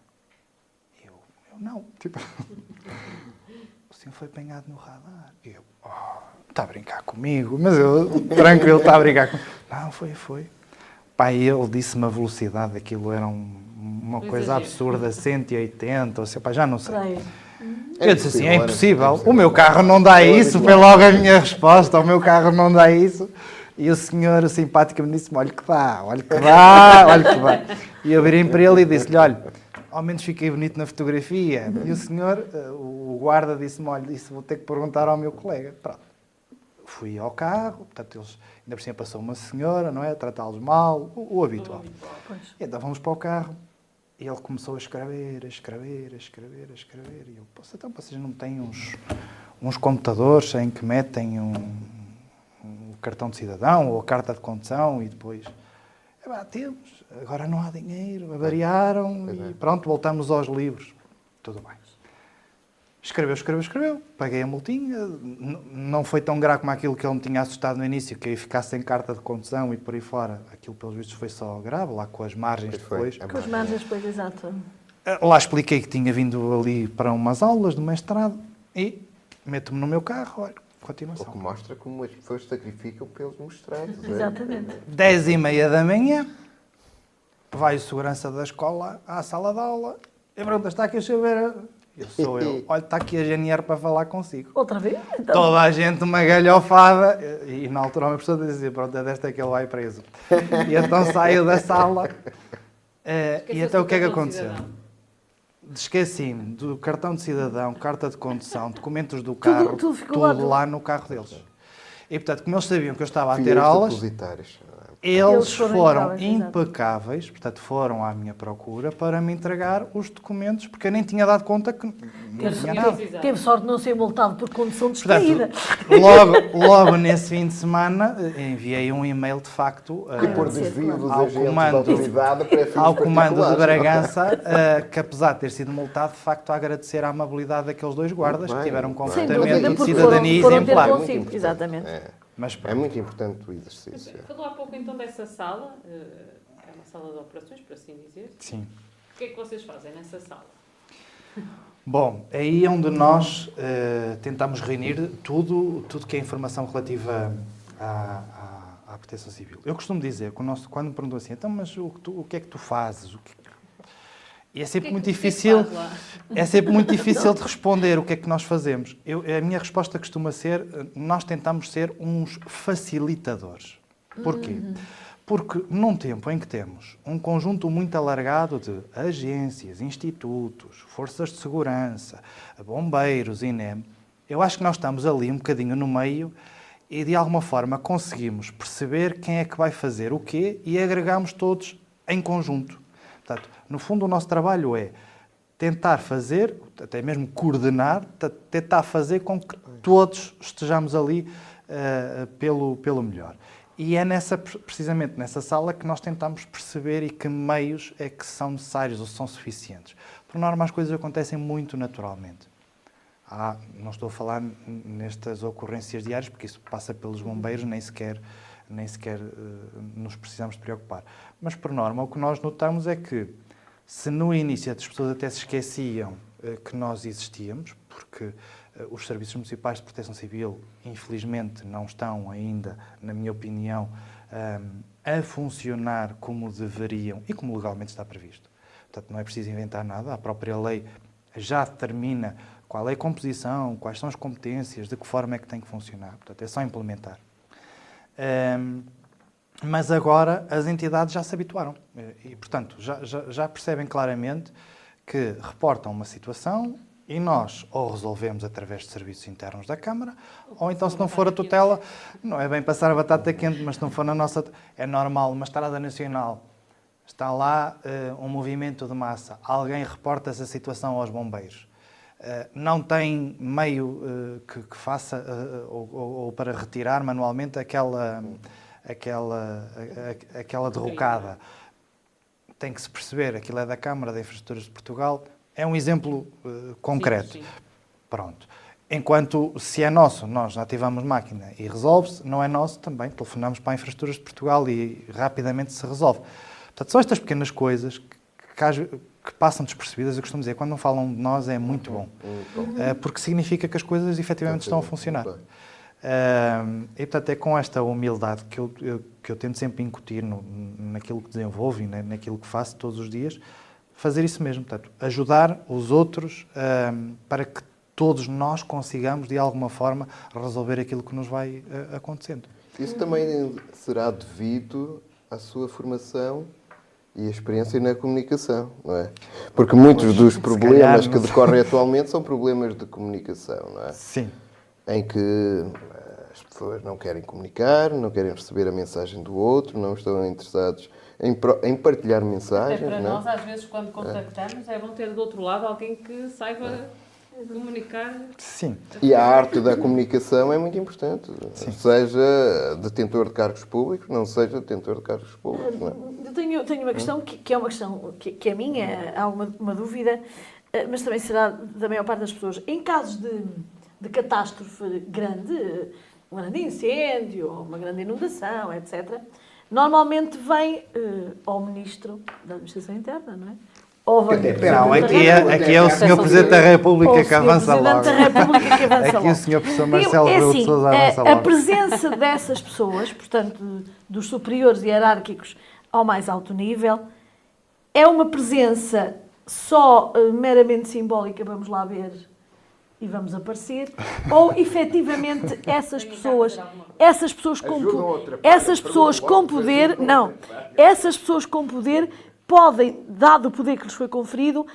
E eu, eu não. Tipo, o senhor foi apanhado no radar. E eu, oh, está a brincar comigo? Mas eu, tranquilo, está a brincar comigo. Não, foi, foi. Pai, ele disse-me a velocidade, aquilo era um- uma Um coisa absurda, 180, ou seja, pá, já não sei. Peraí. Eu disse assim, é impossível, impossível. o meu carro não dá isso, foi logo a minha resposta, o meu carro não dá isso. E o senhor simpaticamente disse-me, olha que dá, olha que dá, olha que dá. E eu virei para ele e disse-lhe, olha, ao menos fiquei bonito na fotografia. E o senhor, eh, o guarda, disse-me, olha, isso vou ter que perguntar ao meu colega. Pronto. Fui ao carro, portanto, eles, ainda por cima passou uma senhora, não é? Tratá-los mal, o, o habitual. Pois. E então vamos para o carro. E ele começou a escrever, a escrever, a escrever, a escrever. E eu, poxa, então vocês não têm uns, uns computadores em que metem um, um cartão de cidadão ou a carta de condução e depois. É pá, temos, agora não há dinheiro, avariaram Pois e é. pronto, voltamos aos livros. Tudo bem. Escreveu, escreveu, escreveu. Paguei a multinha. Não foi tão grave como aquilo que ele me tinha assustado no início, que eu ia ficar sem carta de condução e por aí fora. Aquilo, pelos vistos, foi só grave, lá com as margens depois. É Com as margens, depois, exato. Eh, Lá expliquei que tinha vindo ali para umas aulas do mestrado e meto-me no meu carro, olha, O continuação. que mostra como as pessoas sacrificam pelos mostrados. é? Exatamente. Dez e meia da manhã, vai o segurança da escola à sala de aula e pergunta, está aqui o ver? Eu sou eu. Olha, está aqui a GNR para falar consigo. Outra vez? Então, Toda a gente uma galhofada e, e na altura uma pessoa dizia, pronto, é desta que ele vai preso. E então saio da sala eh, e então o que é que aconteceu? Esqueci-me do cartão de cidadão, carta de condução, documentos do carro, tudo ficou lá, tudo. lá no carro deles. E portanto, como eles sabiam que eu estava a ter aulas, depositários. Eles, foram, foram impecáveis, portanto, foram à minha procura para me entregar os documentos, porque eu nem tinha dado conta que não tinha. Teve sorte de não ser multado por condução Portanto, distraída. logo, logo nesse fim de semana eh, enviei um e-mail de facto eh, por desvio dos Ao da comando- ao comando de. Bragança, eh, que apesar de ter sido multado, de facto a agradecer a amabilidade daqueles dois guardas que tiveram um comportamento dúvida, de cidadania foram, foram ter exemplar. Exatamente. É. Mas É muito importante o exercício. Falou há pouco então dessa sala, eh, é uma sala de operações, por assim dizer. Sim. O que é que vocês fazem nessa sala? Bom, aí é onde nós eh, tentamos reunir tudo, tudo que é informação relativa à, à, à proteção civil. Eu costumo dizer, que o nosso, quando me perguntam assim, então, mas o, que tu- o que é que tu fazes? O que... E é O sempre que é muito é difícil. É sempre muito difícil de responder o que é que nós fazemos. Eu, a minha resposta costuma ser: nós tentamos ser uns facilitadores. Porquê? Porque num tempo em que temos um conjunto muito alargado de agências, institutos, forças de segurança, bombeiros, INEM, eu acho que nós estamos ali um bocadinho no meio e de alguma forma conseguimos perceber quem é que vai fazer o quê e agregamos todos em conjunto. Portanto, no fundo, o nosso trabalho é tentar fazer, até mesmo coordenar, tentar fazer com que todos estejamos ali eh, pelo, pelo melhor. E é nessa, precisamente nessa sala que nós tentamos perceber e que meios é que são necessários ou são suficientes. Por norma, as coisas acontecem muito naturalmente. Há- não estou a falar nestas ocorrências diárias, porque isso passa pelos bombeiros, nem sequer, nem sequer eh, nos precisamos de preocupar. Mas, por norma, o que nós notamos é que, se no início as pessoas até se esqueciam eh, que nós existíamos, porque eh, os serviços municipais de proteção civil, infelizmente, não estão ainda, na minha opinião, ahm, a funcionar como deveriam e como legalmente está previsto. Portanto, não é preciso inventar nada, a própria lei já determina qual é a composição, quais são as competências, de que forma é que tem que funcionar. Portanto, é só implementar. Ahm, mas agora as entidades já se habituaram e, portanto, já, já, já percebem claramente que reportam uma situação e nós ou resolvemos através de serviços internos da Câmara, ou então, se não for a tutela, não é bem passar a batata quente, mas se não for na nossa. É normal, uma estrada nacional. Está lá eh, um movimento de massa, alguém reporta essa situação aos bombeiros. Eh, não tem meio eh, que, que faça ou, ou- ou para retirar manualmente aquela, aquela, a- a- aquela derrocada. Tem que se perceber, aquilo é da Câmara de Infraestruturas de Portugal, é um exemplo eh, concreto. Sim, sim. Pronto. Enquanto, se é nosso, nós ativamos máquina e resolve-se, não é nosso, também telefonamos para a Infraestruturas de Portugal e rapidamente se resolve. Portanto, são estas pequenas coisas que, que que passam despercebidas. Eu costumo dizer, quando não falam de nós é muito bom. Eh, porque significa que as coisas efetivamente estão a funcionar. Ahm, e portanto é com esta humildade que eu, eu- que eu tento sempre incutir no, naquilo que desenvolvo e na- naquilo que faço todos os dias, fazer isso mesmo, portanto, ajudar os outros ahm, para que todos nós consigamos de alguma forma resolver aquilo que nos vai ah, acontecendo. Isso também será devido à sua formação e experiência na comunicação, não é? Porque muitos dos problemas calhar, que decorrem atualmente são problemas de comunicação, não é? Sim. Em que eh, as pessoas não querem comunicar, não querem receber a mensagem do outro, não estão interessados em, em partilhar Até mensagens, para não nós, é? às vezes, quando contactamos, é bom ter do outro lado alguém que saiba comunicar. Sim. E a arte da comunicação é muito importante. Seja detentor de cargos públicos, não seja detentor de cargos públicos, não é? Eu tenho, tenho uma questão que, que é uma questão que, que é minha, há uma, uma dúvida, eh, mas também será da maior parte das pessoas. Em casos de, de catástrofe grande, um grande incêndio, uma grande inundação, etc., normalmente vem eh, ao Ministro da Administração Interna, não é? Ou vem Até pera, Não, aqui é, aqui é o Sr. Presidente da República que avança Presidente logo. da República que avança Aqui o Sr. Professor Marcelo é assim, Sousa a- avança a, logo. presença dessas pessoas, portanto, dos superiores hierárquicos ao mais alto nível, é uma presença só eh, meramente simbólica, vamos lá ver e vamos aparecer, ou efetivamente essas pessoas, essas pessoas com, essas pessoas com poder, não, parte. essas pessoas com poder podem, dado o poder que lhes foi conferido,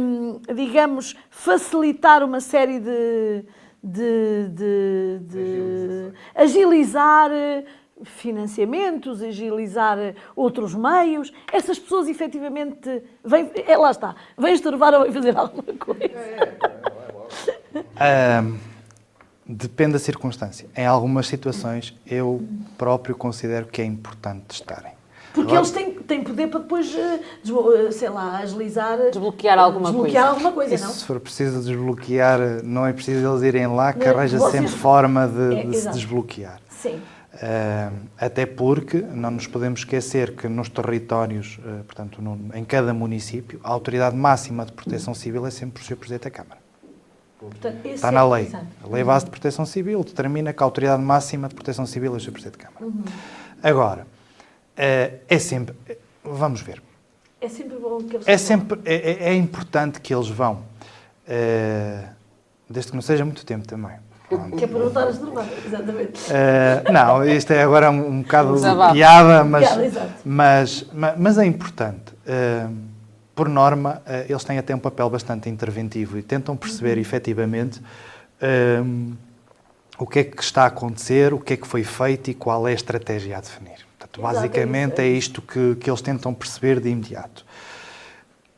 hum, digamos, facilitar uma série de, de, de- de- agilizar, eh, financiamentos, agilizar outros meios. Essas pessoas efetivamente vêm, é, lá está, vêm estorvar ou vêm fazer alguma coisa. Um, depende da circunstância. Em algumas situações, eu próprio considero que é importante estarem. Porque Agora, eles têm, têm poder para depois, eh, eh, sei lá, agilizar. Desbloquear alguma desbloquear coisa. alguma coisa, não? Se for preciso desbloquear, não é preciso eles irem lá, que arranja vocês... sempre forma de, é, de se desbloquear. Sim. Uh, até porque não nos podemos esquecer que nos territórios, uh, portanto, no, em cada município, a autoridade máxima de proteção civil é sempre o Sr. Presidente da Câmara. Portanto, Está na é lei. A Lei Base de Proteção Civil determina que a autoridade máxima de proteção civil é o Sr. Presidente da Câmara. Uhum. Agora, uh, é sempre. Vamos ver. É sempre bom que eles é sempre é, é, é importante que eles vão. desde que não seja muito tempo também. Que é para não estar a estorbar, exatamente. Uh, não, isto é agora um, um bocado de piada, mas, piada, mas, mas, mas, é importante. Uh, por norma, uh, eles têm até um papel bastante interventivo e tentam perceber uhum. efetivamente o que é que está a acontecer, o que é que foi feito e qual é a estratégia a definir. Portanto, basicamente é, é isto que, que eles tentam perceber de imediato.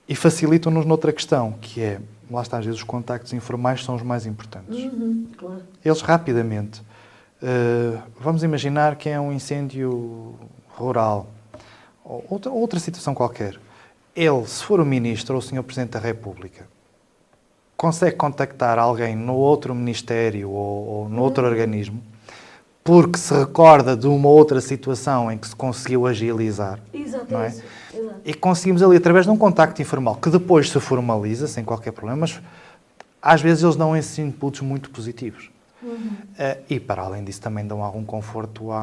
E facilitam-nos noutra questão, que é lá está, às vezes os contactos informais são os mais importantes. Uhum, claro. Eles rapidamente, uh, vamos imaginar que é um incêndio rural, ou outra, outra situação qualquer. Ele, se for o Ministro ou o Sr. Presidente da República, consegue contactar alguém no outro Ministério ou, ou no outro organismo, porque se recorda de uma outra situação em que se conseguiu agilizar. Exato, não é? Isso. Exato. E conseguimos ali, através de um contacto informal, que depois se formaliza, sem qualquer problema, mas às vezes eles dão esses inputs muito positivos. Uhum. Uh, e, para além disso, também dão algum conforto a,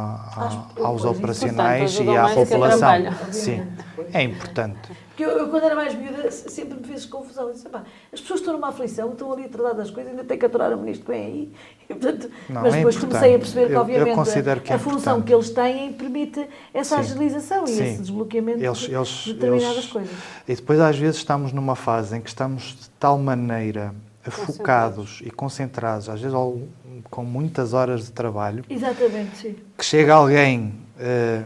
a, aos operacionais e à população. Sim, é importante. Porque eu, eu, quando era mais miúda, sempre me fez confusão. Eu disse, as pessoas estão numa aflição, estão ali a tratar das coisas, ainda têm que aturar o ministro que vem aí. E, portanto, não, mas é depois importante. comecei a perceber que, obviamente, eu, que é a, função que eles têm permite essa Sim. agilização Sim. e esse desbloqueamento eles, de eles, determinadas eles, coisas. E depois, às vezes, estamos numa fase em que estamos de tal maneira focados e concentrados, às vezes com muitas horas de trabalho. Exatamente, sim. Que chega alguém, uh,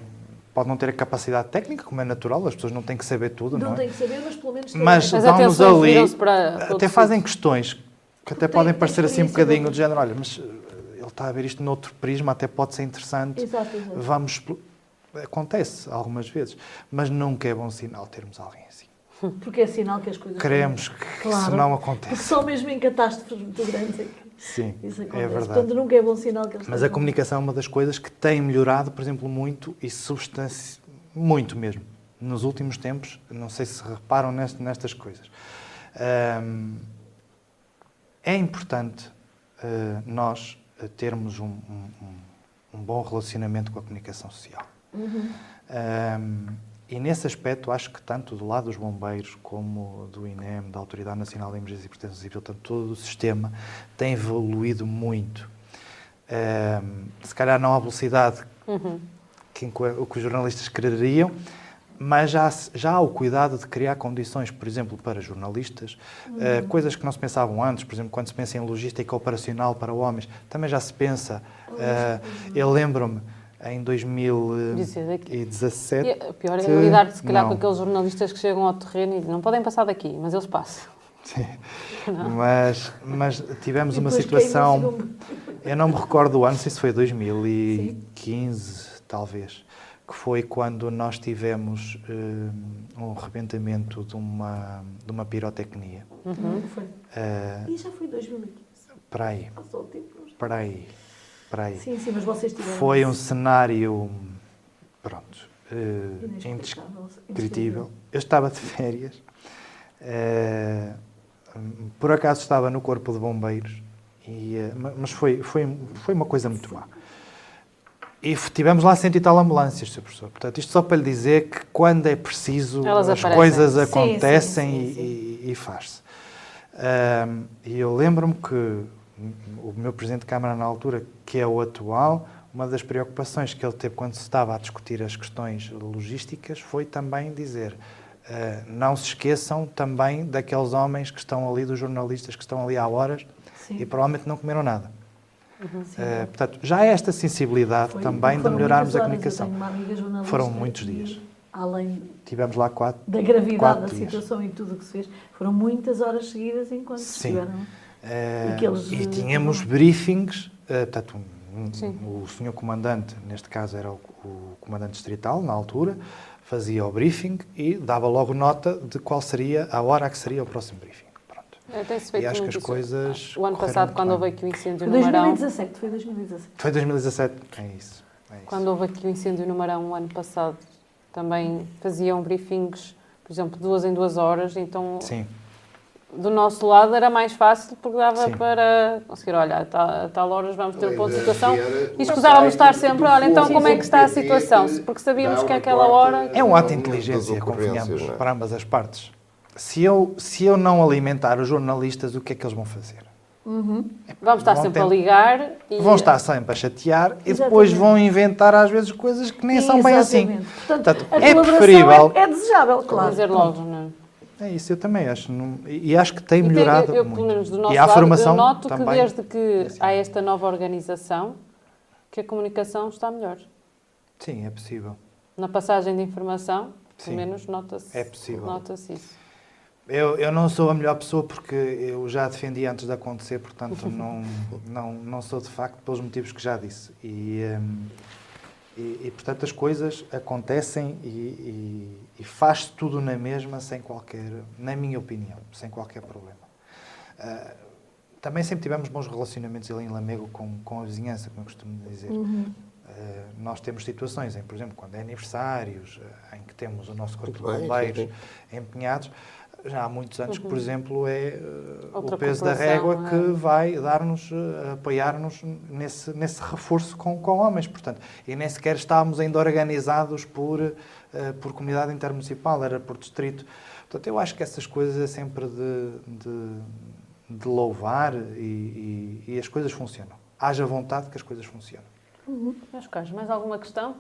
pode não ter a capacidade técnica, como é natural, as pessoas não têm que saber tudo, não, não é? têm que saber, mas pelo menos Mas dão-nos ali, até fazem questões que até tem, podem parecer assim um bocadinho de género, olha, mas eh, ele está a ver isto noutro prisma, até pode ser interessante. Exato, exato. Vamos acontece algumas vezes, mas nunca é bom sinal termos alguém assim. Porque é sinal que as coisas. Queremos que claro, isso não aconteça. Porque só mesmo em catástrofes muito grandes é que Sim, isso é acontece. É verdade. Portanto, nunca é bom sinal que eles Mas a comunicação é uma das coisas que tem melhorado, por exemplo, muito e substância. muito mesmo. Nos últimos tempos, não sei se reparam nestas coisas. É importante uh, nós eh, termos um, um, um, bom relacionamento com a comunicação social. Uhum. Um, e nesse aspecto, acho que tanto do lado dos bombeiros como do INEM, da Autoridade Nacional de Emergência e Proteção Civil, tanto todo o sistema tem evoluído muito. Um, se calhar não à velocidade uhum. que, que, os jornalistas quereriam, mas já, já há o cuidado de criar condições, por exemplo, para jornalistas, uhum. uh, coisas que não se pensavam antes, por exemplo, quando se pensa em logística operacional para homens, também já se pensa. Uh, eu lembro-me em 2017. E a pior é lidar, se calhar, não. com aqueles jornalistas que chegam ao terreno e não podem passar daqui, mas eles passam. Sim. Mas, mas tivemos uma situação. Eu não me recordo o ano, não sei se foi 2015, Sim. talvez, que foi quando nós tivemos um, um rebentamento de uma, de uma pirotecnia. Uhum. Foi. Uh, e já foi 2015. Para aí. Passou o tempo. Para aí para aí. Sim, sim, mas vocês tiveram... Foi um cenário, pronto, uh, indescritível. Eu estava de férias, uh, por acaso estava no corpo de bombeiros, e, uh, mas foi, foi, foi uma coisa muito má. E tivemos lá cento e tal ambulâncias, Sr. Professor. Portanto, isto só para lhe dizer que quando é preciso Elas as aparecem. coisas acontecem sim, sim, sim, e, e, e faz-se. e eu lembro-me que o meu Presidente de Câmara na altura, que é o atual, uma das preocupações que ele teve quando se estava a discutir as questões logísticas foi também dizer uh, não se esqueçam também daqueles homens que estão ali, dos jornalistas que estão ali há horas Sim. e provavelmente não comeram nada. Uhum, uh, portanto, já há esta sensibilidade Foi, também de melhorarmos a comunicação. Foram muitos dias. Além Tivemos lá quatro da gravidade quatro da dias. situação e tudo o que se fez, foram muitas horas seguidas enquanto Sim. estiveram. Uh, e tínhamos briefings, uh, portanto, um, o senhor comandante, neste caso era o, o comandante distrital, na altura, fazia o briefing e dava logo nota de qual seria a hora que seria o próximo briefing. Pronto. E acho que as coisas. O ano passado, quando houve aqui o incêndio no Marão. 2017, foi 2017. Foi 2017, é isso. É isso. Quando houve aqui o incêndio no Marão, o ano passado, também faziam briefings, por exemplo, duas em duas horas, então. Sim do nosso lado era mais fácil porque dava Sim. para conseguir, olha, a tal, a tal horas vamos ter um ponto de situação e escusávamos estar sempre, olha, então como é que está a situação? Porque sabíamos que aquela hora... É um ato de inteligência, convenhamos, é? para ambas as partes. Se eu, se eu não alimentar os jornalistas, o que é que eles vão fazer? Uhum. Vamos estar vão sempre ter... a ligar e... Vão estar sempre a chatear Exatamente. e depois vão inventar às vezes coisas que nem são bem assim. Portanto, Portanto é preferível... É, é desejável, claro. Dizer logo, não é? É isso, eu também acho. Não, e acho que tem melhorado eu, eu, muito. Menos do nosso e a lado, formação eu noto também. que desde que há esta nova organização, que a comunicação está melhor. Sim, é possível. Na passagem de informação, pelo menos nota-se é possível. Nota isso. Eu, eu não sou a melhor pessoa porque eu já defendi antes de acontecer, portanto não, não, não sou de facto pelos motivos que já disse. E, um, e, e, portanto as coisas acontecem e, e, e faz tudo na mesma sem qualquer, na minha opinião, sem qualquer problema. Uh, também sempre tivemos bons relacionamentos ali em Lamego com, com a vizinhança, como eu costumo dizer. Uhum. Uh, nós temos situações em, por exemplo, quando é aniversários, uh, em que temos o nosso corpo de bombeiros empenhados, já há muitos anos uhum. que, por exemplo, é uh, o peso da régua é? que vai dar-nos, uh, apoiar-nos nesse, nesse reforço com, com homens. Portanto, e nem sequer estávamos ainda organizados por, uh, por comunidade intermunicipal, era por distrito. Portanto, eu acho que essas coisas é sempre de, de, de louvar e, e, e, as coisas funcionam. Haja vontade que as coisas funcionam. Uhum. Meus caros, mais alguma questão?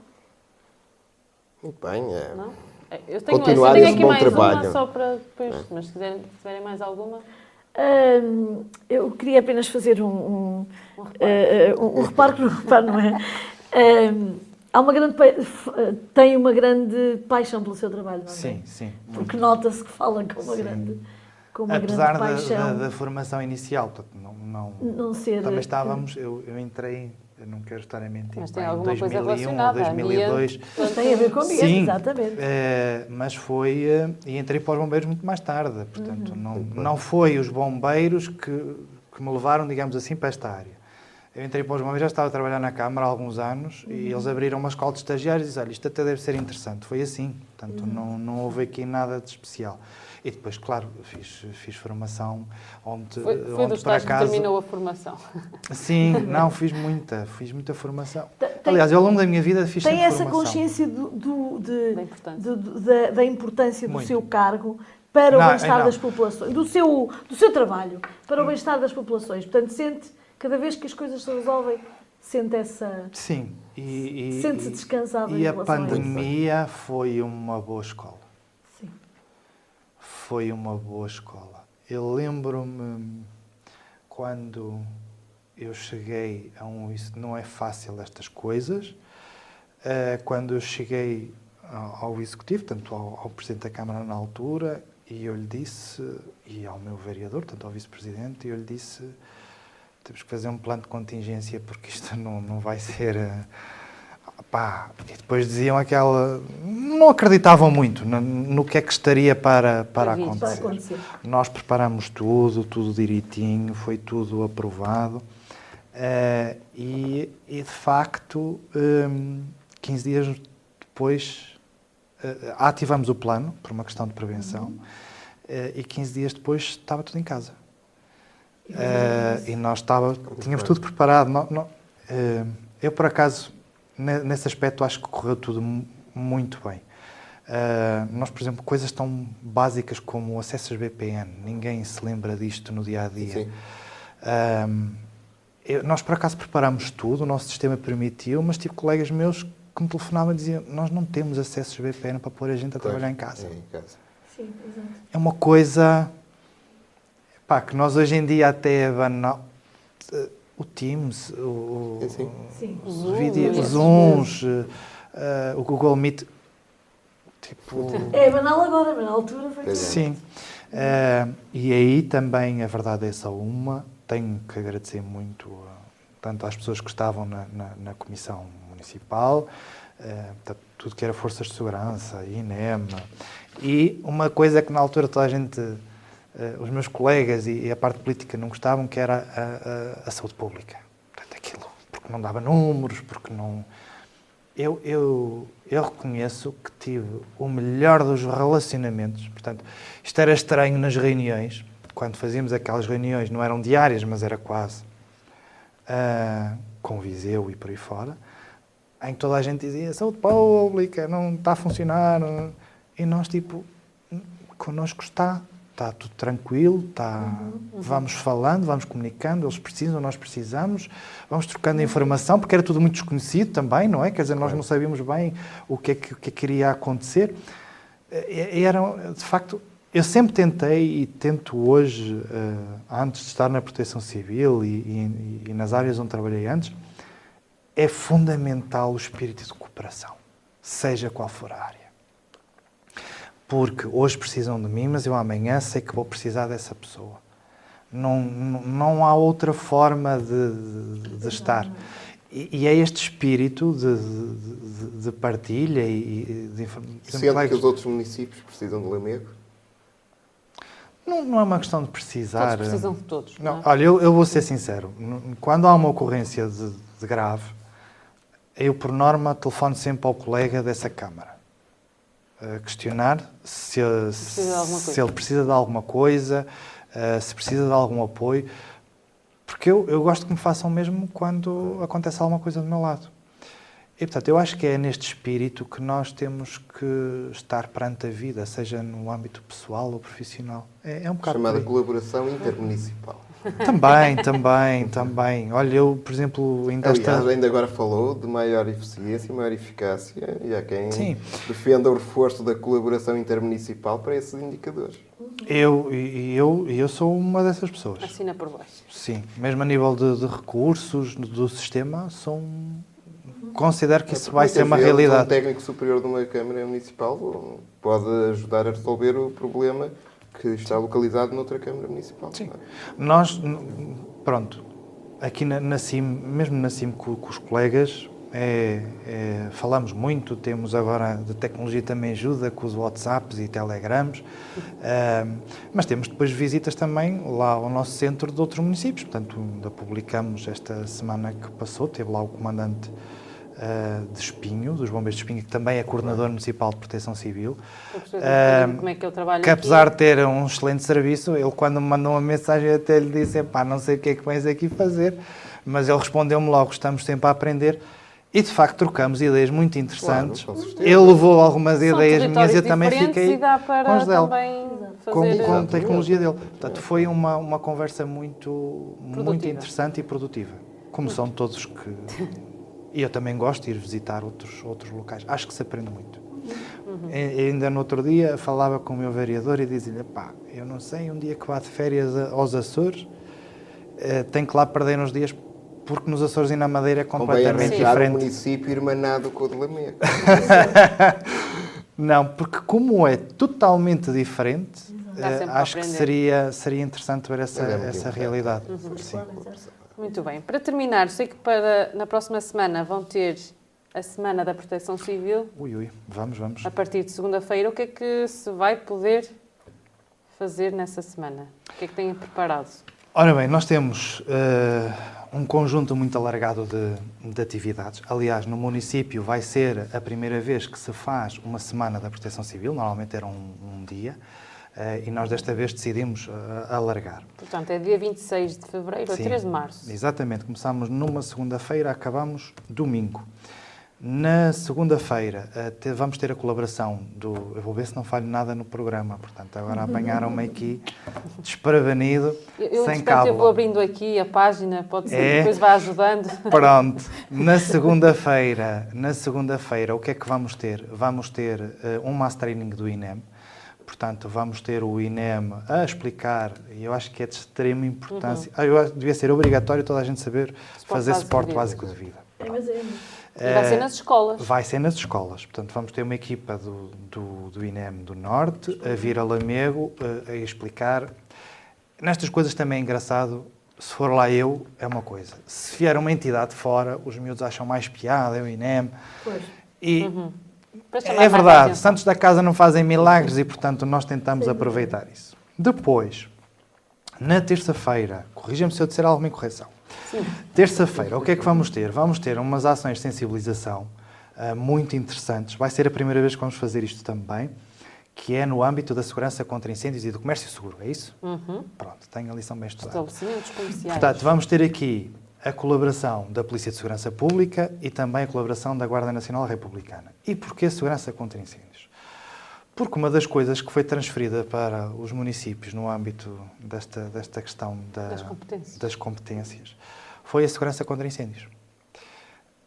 Muito bem. É... Não? Eu tenho, continuar eu tenho aqui mais trabalho. uma só para depois, é. mas se quiserem, se tiverem mais alguma. Um, eu queria apenas fazer um, um, um reparo, uh, um, reparo que não reparo, não é? Há uma grande tem uma grande paixão pelo seu trabalho, não é? Sim, sim. Porque nota-se que fala com uma sim. grande com uma Apesar grande paixão. Da, da, da formação inicial, não, não, não ser, também estávamos, eu, eu entrei eu não quero estar a mentir. Mas tem alguma 2001 coisa relacionada 2002. Mas tem a ver com isso, Sim, exatamente. É, mas foi. Eh, e entrei para os bombeiros muito mais tarde. Portanto, uhum. não, não foi os bombeiros que, que me levaram, digamos assim, para esta área. Eu entrei para os bombeiros, já estava a trabalhar na Câmara há alguns anos uhum. e eles abriram uma escola de estagiários e disseram: isto até deve ser interessante. Foi assim. Portanto, uhum. não, não houve aqui nada de especial. E depois, claro, fiz, fiz formação onde, foi, foi onde por acaso... terminou a formação. Sim, não, fiz muita, fiz muita formação. Tem, Aliás, ao longo da minha vida fiz Tem essa formação. consciência do, do, de, da importância, do, da, da importância do seu cargo para não, o bem-estar das populações, do seu, do seu trabalho, para o bem-estar das populações. Portanto, sente, cada vez que as coisas se resolvem, sente essa... Sim. E, Sente-se descansado E a pandemia a foi uma boa escola foi uma boa escola. Eu lembro-me quando eu cheguei a um. Isso não é fácil, estas coisas. Eh, quando eu cheguei ao Executivo, tanto ao, ao Presidente da Câmara na altura, e eu lhe disse, e ao meu vereador, tanto ao Vice-Presidente, e eu lhe disse: temos que fazer um plano de contingência porque isto não, não vai ser. Uh, Pá, e depois diziam aquela. Não acreditavam muito no, no que é que estaria para, para, acontecer. para acontecer. Nós preparamos tudo, tudo direitinho, foi tudo aprovado. Uh, e, e, de facto, um, 15 dias depois, uh, ativamos o plano, por uma questão de prevenção, uhum. uh, e 15 dias depois estava tudo em casa. E nós estava, tínhamos tudo preparado. eu, por acaso, nesse aspecto acho que correu tudo muito bem. Uh, nós, por exemplo, coisas tão básicas como o acesso às VPN, ninguém se lembra disto no dia a dia. Uh, eu, nós, por acaso, preparamos tudo, o nosso sistema permitiu, mas tive colegas meus que me telefonavam e diziam: Nós não temos acesso às VPN para pôr a gente a pois, trabalhar em casa. É, em casa. Sim, é uma coisa pá, que nós hoje em dia até é banal o Teams, o, sim, sim. os, vídeos, os Zooms, uh, o Google Meet. Tipo... É banal agora, mas na altura foi. É. Sim. Uh, e aí também a verdade é só uma. Tenho que agradecer muito tanto às pessoas que estavam na, na, na Comissão Municipal, uh, tudo que era Forças de Segurança, INEM, e uma coisa que na altura toda a gente, uh, os meus colegas e, e, a parte política não gostavam, que era a, a, a saúde pública. Portanto, aquilo, porque não dava números, porque não eu, eu, eu reconheço que tive o melhor dos relacionamentos. Portanto, isto era estranho nas reuniões, quando fazíamos aquelas reuniões, não eram diárias, mas era quase, uh, com Viseu e por aí fora, em que toda a gente dizia saúde pública, não está a funcionar. E nós, tipo, connosco está, está tudo tranquilo, está, uhum, uhum. vamos falando, vamos comunicando, eles precisam, nós precisamos, vamos trocando uhum. informação, porque era tudo muito desconhecido também, não é? Quer dizer, nós não sabíamos bem o que é que, o que, é que iria acontecer. E, era, de facto, eu sempre tentei e tento hoje, uh, antes de estar na proteção civil e, e, e nas áreas onde trabalhei antes, é fundamental o espírito de cooperação, seja qual for a área porque hoje precisam de mim, mas eu amanhã sei que vou precisar dessa pessoa. Não, não, não há outra forma de, de, de estar. E, e, é este espírito de, de partilha e de informação. Sendo que os outros municípios precisam de Lamego? Não, não é uma questão de precisar. Todos precisam de todos. Não, não é? Olha, eu, eu, vou ser sincero. Quando há uma ocorrência de, de grave, eu, por norma, telefono sempre ao colega dessa Câmara questionar se, se, se, ele precisa de alguma coisa, uh, se precisa de algum apoio, porque eu, eu gosto que me façam mesmo quando acontece alguma coisa do meu lado. E, portanto, eu acho que é neste espírito que nós temos que estar perante a vida, seja no âmbito pessoal ou profissional. É, é um bocado. Chamada colaboração intermunicipal. Também, também, também. Olha, eu, por exemplo, ainda Aliás, está... ainda agora falou de maior eficiência e maior eficácia e há quem Sim. defenda o reforço da colaboração intermunicipal para esses indicadores. Eu, eu, eu sou uma dessas pessoas. Assina por baixo. Sim, mesmo a nível de, de recursos do sistema, sou considero que é isso vai ser uma realidade. Um técnico superior de uma Câmara Municipal pode ajudar a resolver o problema que está localizado noutra Câmara Municipal. Sim. É? Nós, pronto, aqui na, na CIM, mesmo na CIM com, com os colegas, é, é, falamos muito, temos agora de tecnologia também ajuda com os WhatsApps e Telegrams, é, mas temos depois visitas também lá ao nosso centro de outros municípios. Portanto, ainda publicamos esta semana que passou, teve lá o comandante uh, de Espinho, dos Bombeiros de Espinho, que também é coordenador municipal de proteção civil. Uh, como é que ele trabalha Que apesar de ter um excelente serviço, ele quando me mandou uma mensagem até lhe disse, pá, não sei o que é que vens aqui fazer, mas ele respondeu-me logo, estamos sempre a aprender. E de facto trocamos ideias muito interessantes. Claro, ele levou algumas São ideias minhas e eu também fiquei com as dele. Com, com a tecnologia dele. Portanto, foi uma, uma conversa muito, muito interessante e produtiva. Como são todos que e eu também gosto de ir visitar outros, outros locais. Acho que se aprende muito. Uhum. E, ainda no outro dia falava com o meu vereador e dizia-lhe: pá, eu não sei, um dia que vá de férias aos Açores, eh, tem que lá perder uns dias, porque nos Açores e na Madeira é completamente diferente. o município irmanado com o de Lamego. não, porque como é totalmente diferente, eh, acho que seria, seria interessante ver essa, é essa realidade. Uhum. Sim. Muito bem. Para terminar, sei que para, na próxima semana vão ter a Semana da Proteção Civil. Ui, ui, vamos, vamos. A partir de segunda-feira, o que é que se vai poder fazer nessa semana? O que é que têm preparado? Ora bem, nós temos uh, um conjunto muito alargado de, de, atividades. Aliás, no município vai ser a primeira vez que se faz uma Semana da Proteção Civil, normalmente era um, um dia. Uh, e nós desta vez decidimos uh, alargar. Portanto, é dia 26 de fevereiro Sim, a 3 de março. Exatamente, começamos numa segunda-feira, acabamos domingo. Na segunda-feira uh, vamos ter a colaboração do. Eu vou ver se não falho nada no programa, portanto, agora apanharam-me aqui desprevenido, eu, sem cabo. Eu vou abrindo aqui a página, pode ser, é, depois vai ajudando. Pronto, na segunda-feira, na segunda-feira, o que é que vamos ter? Vamos ter um master training do INEM Portanto, vamos ter o INEM a explicar, e eu acho que é de extrema importância. Uhum. Ah, eu acho que devia ser obrigatório toda a gente saber suporte fazer suporte básico de vida. É, mas é. E vai ser nas escolas. Vai ser nas escolas. Portanto, vamos ter uma equipa do, do, do INEM do Norte a vir a Lamego a, a explicar. Nestas coisas também é engraçado, se for lá eu, é uma coisa. Se vier uma entidade de fora, os miúdos acham mais piada, é o INEM. Pois. E uhum. É verdade, santos da casa não fazem milagres e, portanto, nós tentamos aproveitar isso. Depois, na terça-feira, corrija-me se eu disser alguma incorreção. Terça-feira, o que é que vamos ter? Vamos ter umas ações de sensibilização uh, muito interessantes. Vai ser a primeira vez que vamos fazer isto também, que é no âmbito da segurança contra incêndios e do comércio seguro, é isso? Uhum. Pronto, tenho a lição bem estudada. Estabelecimentos comerciais. Portanto, vamos ter aqui a colaboração da Polícia de Segurança Pública e também a colaboração da Guarda Nacional Republicana. E porquê segurança contra incêndios? Porque uma das coisas que foi transferida para os municípios no âmbito desta, desta questão da, das, competências. das, competências. foi a segurança contra incêndios.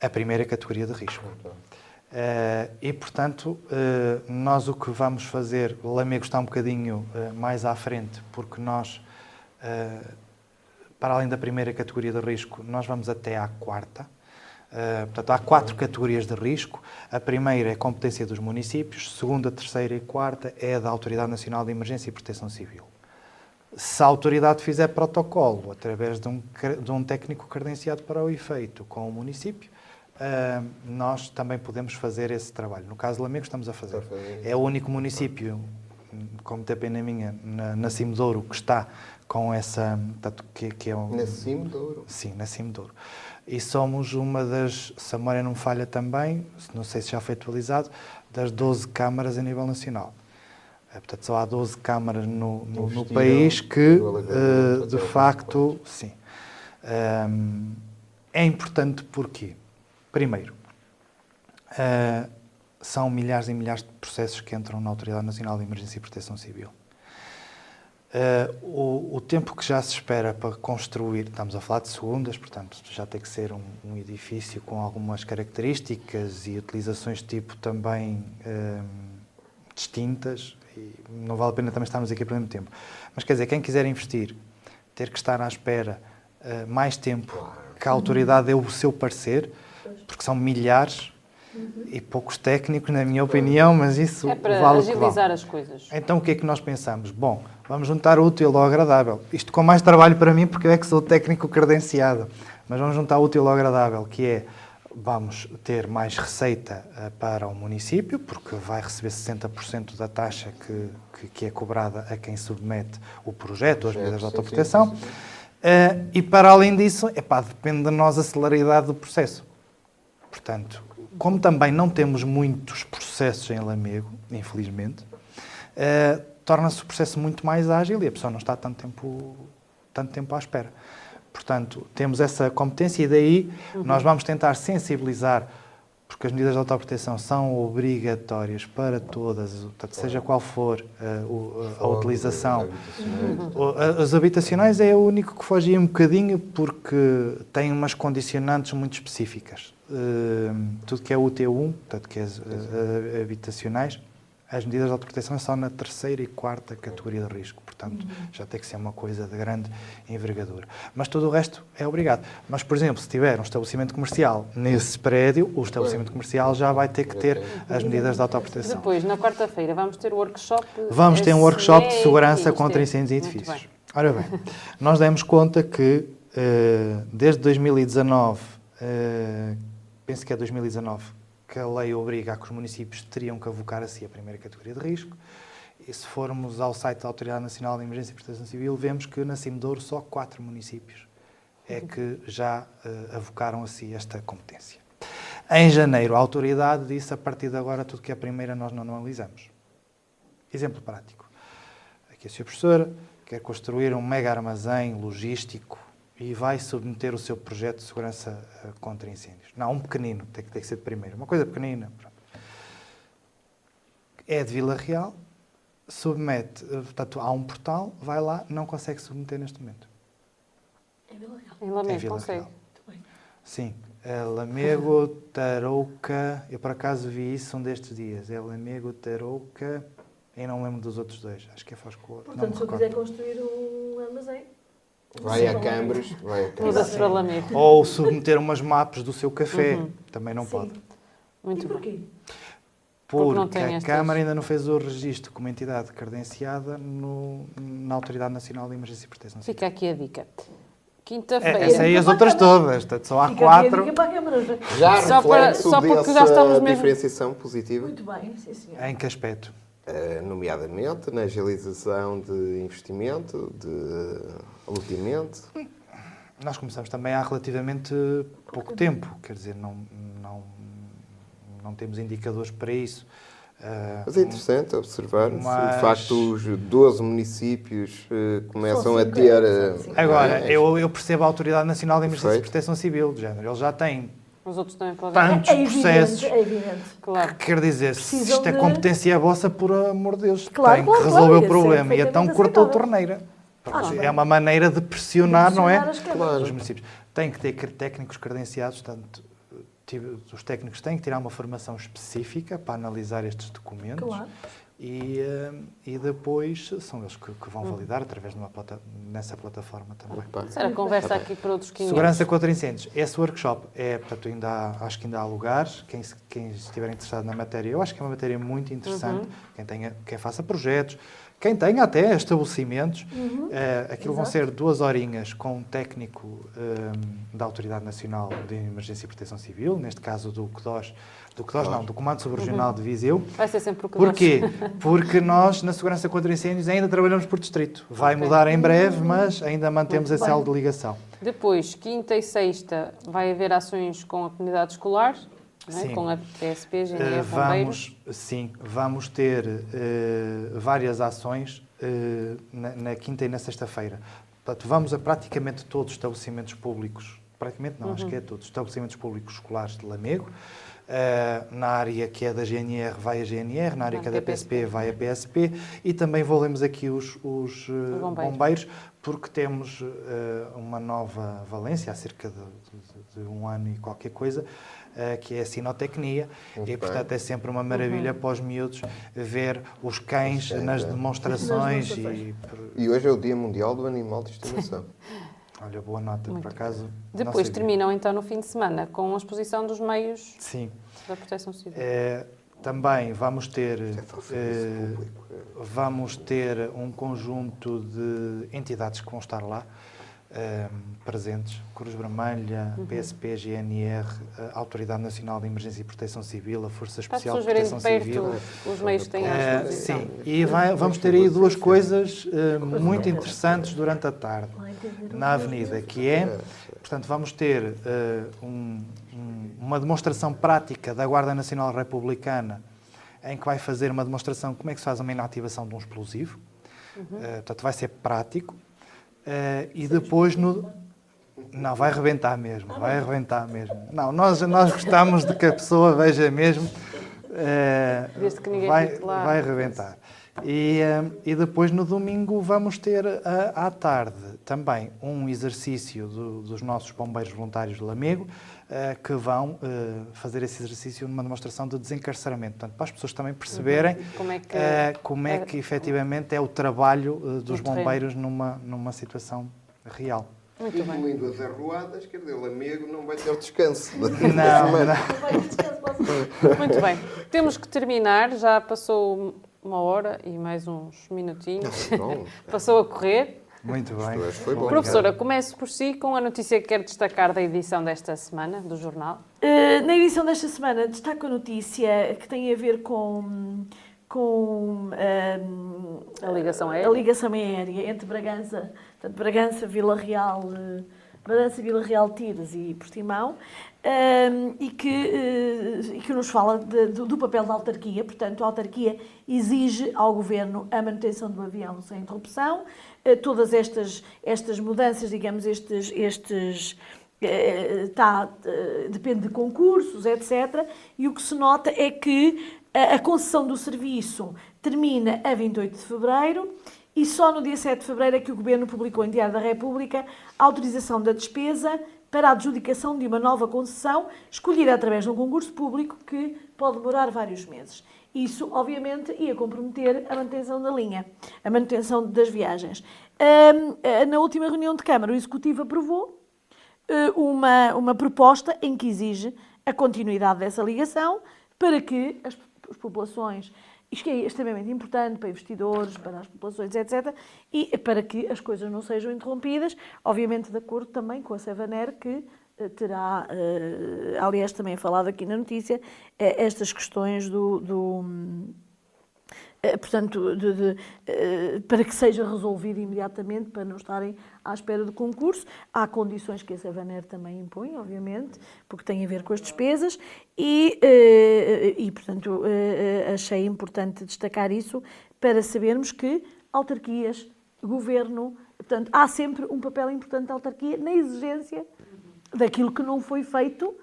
A primeira categoria de risco. Uh, e, portanto, uh, nós o que vamos fazer, o Lamego está um bocadinho uh, mais à frente, porque nós, para além da primeira categoria de risco, nós vamos até à quarta. Uh, portanto, há quatro categorias de risco. A primeira é a competência dos municípios, segunda, terceira e quarta é da Autoridade Nacional de Emergência e Proteção Civil. Se a autoridade fizer protocolo através de um, de um técnico credenciado para o efeito com o município, uh, nós também podemos fazer esse trabalho. No caso do Lamego, estamos a fazer. É o único município, como tem pena minha, na, na Cimedouro, que está com essa. Portanto, que, que é um? Sim, na Cimedouro e somos uma das, se a memória não falha também, não sei se já foi atualizado, das 12 câmaras a nível nacional. É, portanto, só há 12 câmaras no, no, no país que, uh, de facto, sim. Um, é importante porque, primeiro, uh, são milhares e milhares de processos que entram na Autoridade Nacional de Emergência e Proteção Civil. Uh, o, o, tempo que já se espera para construir, estamos a falar de segundas, portanto já tem que ser um, um edifício com algumas características e utilizações de tipo também uh, distintas, e não vale a pena também estarmos aqui por muito tempo. Mas quer dizer, quem quiser investir, ter que estar à espera uh, mais tempo que a autoridade dê o seu parecer, porque são milhares, e poucos técnicos, na minha opinião, mas isso é para vale agilizar vale. as coisas. Então o que é que nós pensamos? Bom, vamos juntar útil ao agradável. Isto com mais trabalho para mim, porque eu é que sou técnico credenciado. Mas vamos juntar útil ao agradável, que é vamos ter mais receita uh, para o município, porque vai receber 60% da taxa que, que, que, é cobrada a quem submete o projeto, as medidas de autoproteção. Uh, e para além disso, epá, depende de nós a celeridade do processo. Portanto, como também não temos muitos processos em Lamego, infelizmente, uh, torna-se o processo muito mais ágil e a pessoa não está tanto tempo, tanto tempo à espera. Portanto, temos essa competência e daí uhum. nós vamos tentar sensibilizar, porque as medidas de autoproteção são obrigatórias para todas, portanto, seja qual for uh, a, a utilização. Uhum. As habitacionais é o único que foge um bocadinho porque tem umas condicionantes muito específicas. Uh, tudo que é UT1, portanto, que é uh, habitacionais, as medidas de autoproteção são na terceira e quarta categoria de risco. Portanto, uhum. já tem que ser uma coisa de grande envergadura. Mas todo o resto é obrigado. Mas, por exemplo, se tiver um estabelecimento comercial nesse prédio, o estabelecimento comercial já vai ter que ter as medidas de autoproteção. Depois, na quarta-feira, vamos ter o workshop. Vamos ter um workshop de segurança contra incêndios em edifícios. Ora bem, nós demos conta que uh, desde 2019 uh, penso que é 2019, que a lei obriga a que os municípios teriam que avocar a si a primeira categoria de risco. E se formos ao site da Autoridade Nacional de Emergência e Proteção Civil, vemos que na Cimedouro só quatro municípios é que já uh, avocaram a si esta competência. Em janeiro, a autoridade disse a partir de agora tudo que é a primeira nós não analisamos. Exemplo prático. Aqui a sua professora quer construir um mega armazém logístico e vai submeter o seu projeto de segurança uh, contra incêndios. Não, um pequenino, tem que, tem que ser de primeiro. Uma coisa pequenina. Pronto. É de Vila Real, submete, uh, portanto, há um portal, vai lá, não consegue submeter neste momento. É Vila Real. Em Lamego, é Vila consegue. Real. Sim. É Lamego, Tarouca, eu por acaso vi isso um destes dias. É Lamego, Tarouca, E não lembro dos outros dois. Acho que é Foscor. Portanto, se eu quiser construir um armazém. Vai a Cambres, vai a. Muda-se para. Ou submeter umas mapas do seu café. Uhum. Também não Sim. pode. Muito e bem. porquê? Porque Porque a Câmara ainda não fez o registro como entidade credenciada no- na Autoridade Nacional de Emergência e Proteção Civil. Fica aqui a dica. É, Quinta-feira. essa aí as outras todas, portanto, só há Fica aqui a quatro dica para a Câmara. já. Já Só para- só porque já estamos mesmo- diferenciação positiva, Muito bem, sim senhor. em que aspecto? eh, nomeadamente na agilização de investimento, de loteamento. Nós começamos também há relativamente pouco tempo, quer dizer, não, não, não temos indicadores para isso. Ah, Mas é interessante observar se Mas- de facto os 12 municípios eh, começam a 50, ter. 50. Agora, é, eu, eu percebo a Autoridade Nacional de Emergência e. Proteção Civil, de género. Eles já têm Os outros também podem. tantos É evidente, processos. é evidente. Claro. Quer dizer, se Precisam isto é de- competência vossa, por amor de Deus, Claro, tem claro, que resolver claro, o é problema. E então perfeitamente cortou a torneira. Ah, é uma maneira de pressionar, não é? Pressionar as câmaras. Claro. Os municípios. Tem que ter técnicos credenciados, portanto, os técnicos têm que tirar uma formação específica para analisar estes documentos. Claro. E, eh, e depois são eles que, que vão validar através de uma plata, nessa plataforma também. Opa. Era conversa aqui para outros 500. Segurança contra incêndios. Esse workshop é, portanto, ainda há- acho que ainda há lugares. Quem, se- quem estiver interessado na matéria, eu acho que é uma matéria muito interessante. Uhum. Quem, tenha, quem faça projetos, quem tenha até estabelecimentos. Uhum. Eh, aquilo vão Exato. ser duas horinhas com um técnico eh, da Autoridade Nacional de Emergência e Proteção Civil, neste caso do CDOS, do CDOS não, do Comando Subregional de Viseu. Vai ser sempre o que Porquê? Porque nós, na segurança contra incêndios, ainda trabalhamos por distrito. Vai Ok. mudar em breve, mas ainda mantemos Muito esse elo de ligação. Depois, quinta e sexta, vai haver ações com a comunidade escolar, é? Sim. com a PSP, GNR, Bombeiros. vamos, sim, vamos ter uh, várias ações uh, na, na quinta e na sexta-feira. Portanto, vamos a praticamente todos os estabelecimentos públicos, praticamente não, Uhum. acho que é todos, os estabelecimentos públicos escolares de Lamego. Uh, na área que é da GNR vai a GNR, na área Ah, que é da PSP vai a PSP e também envolvemos aqui os, os, Os bombeiros. bombeiros porque temos uh, uma nova valência há cerca de, de- de um ano e qualquer coisa que é a sinotecnia Muito e portanto é sempre uma maravilha Uhum. para os miúdos ver os cães Sim, nas é. demonstrações Nas e E hoje é o Dia Mundial do Animal de Estimação. olha boa nota Muito por acaso Depois terminam então no fim de semana com a exposição dos meios sim da proteção civil. Eh, também vamos ter É serviço eh, público. vamos ter um conjunto de entidades que vão estar lá eh, presentes Cruz Vermelha, Uhum. PSP, GNR, a Autoridade Nacional de Emergência e Proteção Civil, a Força Especial de Proteção de Civil. perto os meios têm à Eh, disposição. sim, e vai- vamos ter aí duas coisas eh, muito interessantes durante a tarde na avenida, que é, portanto, vamos ter eh, um- um- uma demonstração prática da Guarda Nacional Republicana, em que vai fazer uma demonstração de como é que se faz uma inativação de um explosivo. Eh, portanto, vai ser prático. Eh, e depois no... Não, vai arrebentar mesmo, vai arrebentar mesmo. Não, nós, nós gostamos de que a pessoa veja mesmo. eh, Desde que ninguém vai, lá. vai arrebentar. E, eh, e depois no domingo vamos ter ah, à tarde também um exercício do- dos nossos bombeiros voluntários de Lamego que vão eh, fazer esse exercício numa demonstração de desencarceramento. Portanto, para as pessoas também perceberem Como é que- eh, como é é- que efetivamente é o trabalho eh, dos bombeiros numa, numa situação real. Muito bem. Incluindo as arruadas, quer dizer, o amigo não vai ter descanso. Não, não. Vai descanso, posso- Muito bem. Temos que terminar, já passou uma hora e mais uns minutinhos. Bom, Passou a correr. Muito bem. hoje foi bom. Professora, comece por si com a notícia que quer destacar da edição desta semana do jornal. Uh, na edição desta semana destaco a notícia que tem a ver com, com um, A ligação aérea. a ligação aérea entre Bragança, portanto, Bragança, Vila Real, eh, Bragança, Vila Real, Tires e Portimão, um, e, que, eh, e que nos fala de- do, do papel da autarquia. Portanto, a autarquia exige ao governo a manutenção do avião sem interrupção. Eh, todas estas, estas mudanças, digamos, estes, estes eh, tá, depende de concursos, etc. E o que se nota é que a concessão do serviço termina a 28 de fevereiro e só no dia 7 de fevereiro é que o Governo publicou em Diário da República a autorização da despesa para a adjudicação de uma nova concessão, escolhida através de um concurso público que pode demorar vários meses. Isso, obviamente, ia comprometer a manutenção da linha, a manutenção das viagens. Na última reunião de Câmara, o Executivo aprovou eh, uma, uma proposta em que exige a continuidade dessa ligação para que as, as populações isto que é extremamente importante para investidores, para as populações, etc. E para que as coisas não sejam interrompidas, obviamente de acordo também com a Sevaner, que eh, terá, uh, aliás, também falado aqui na notícia, eh, estas questões do, do eh, portanto, de, de, eh, para que seja resolvido imediatamente, para não estarem à espera do concurso. Há condições que a Savaner também impõe, obviamente, porque tem a ver com as despesas, e, eh, e portanto, achei importante destacar isso para sabermos que autarquias, governo, portanto, há sempre um papel importante da autarquia na exigência daquilo que não foi feito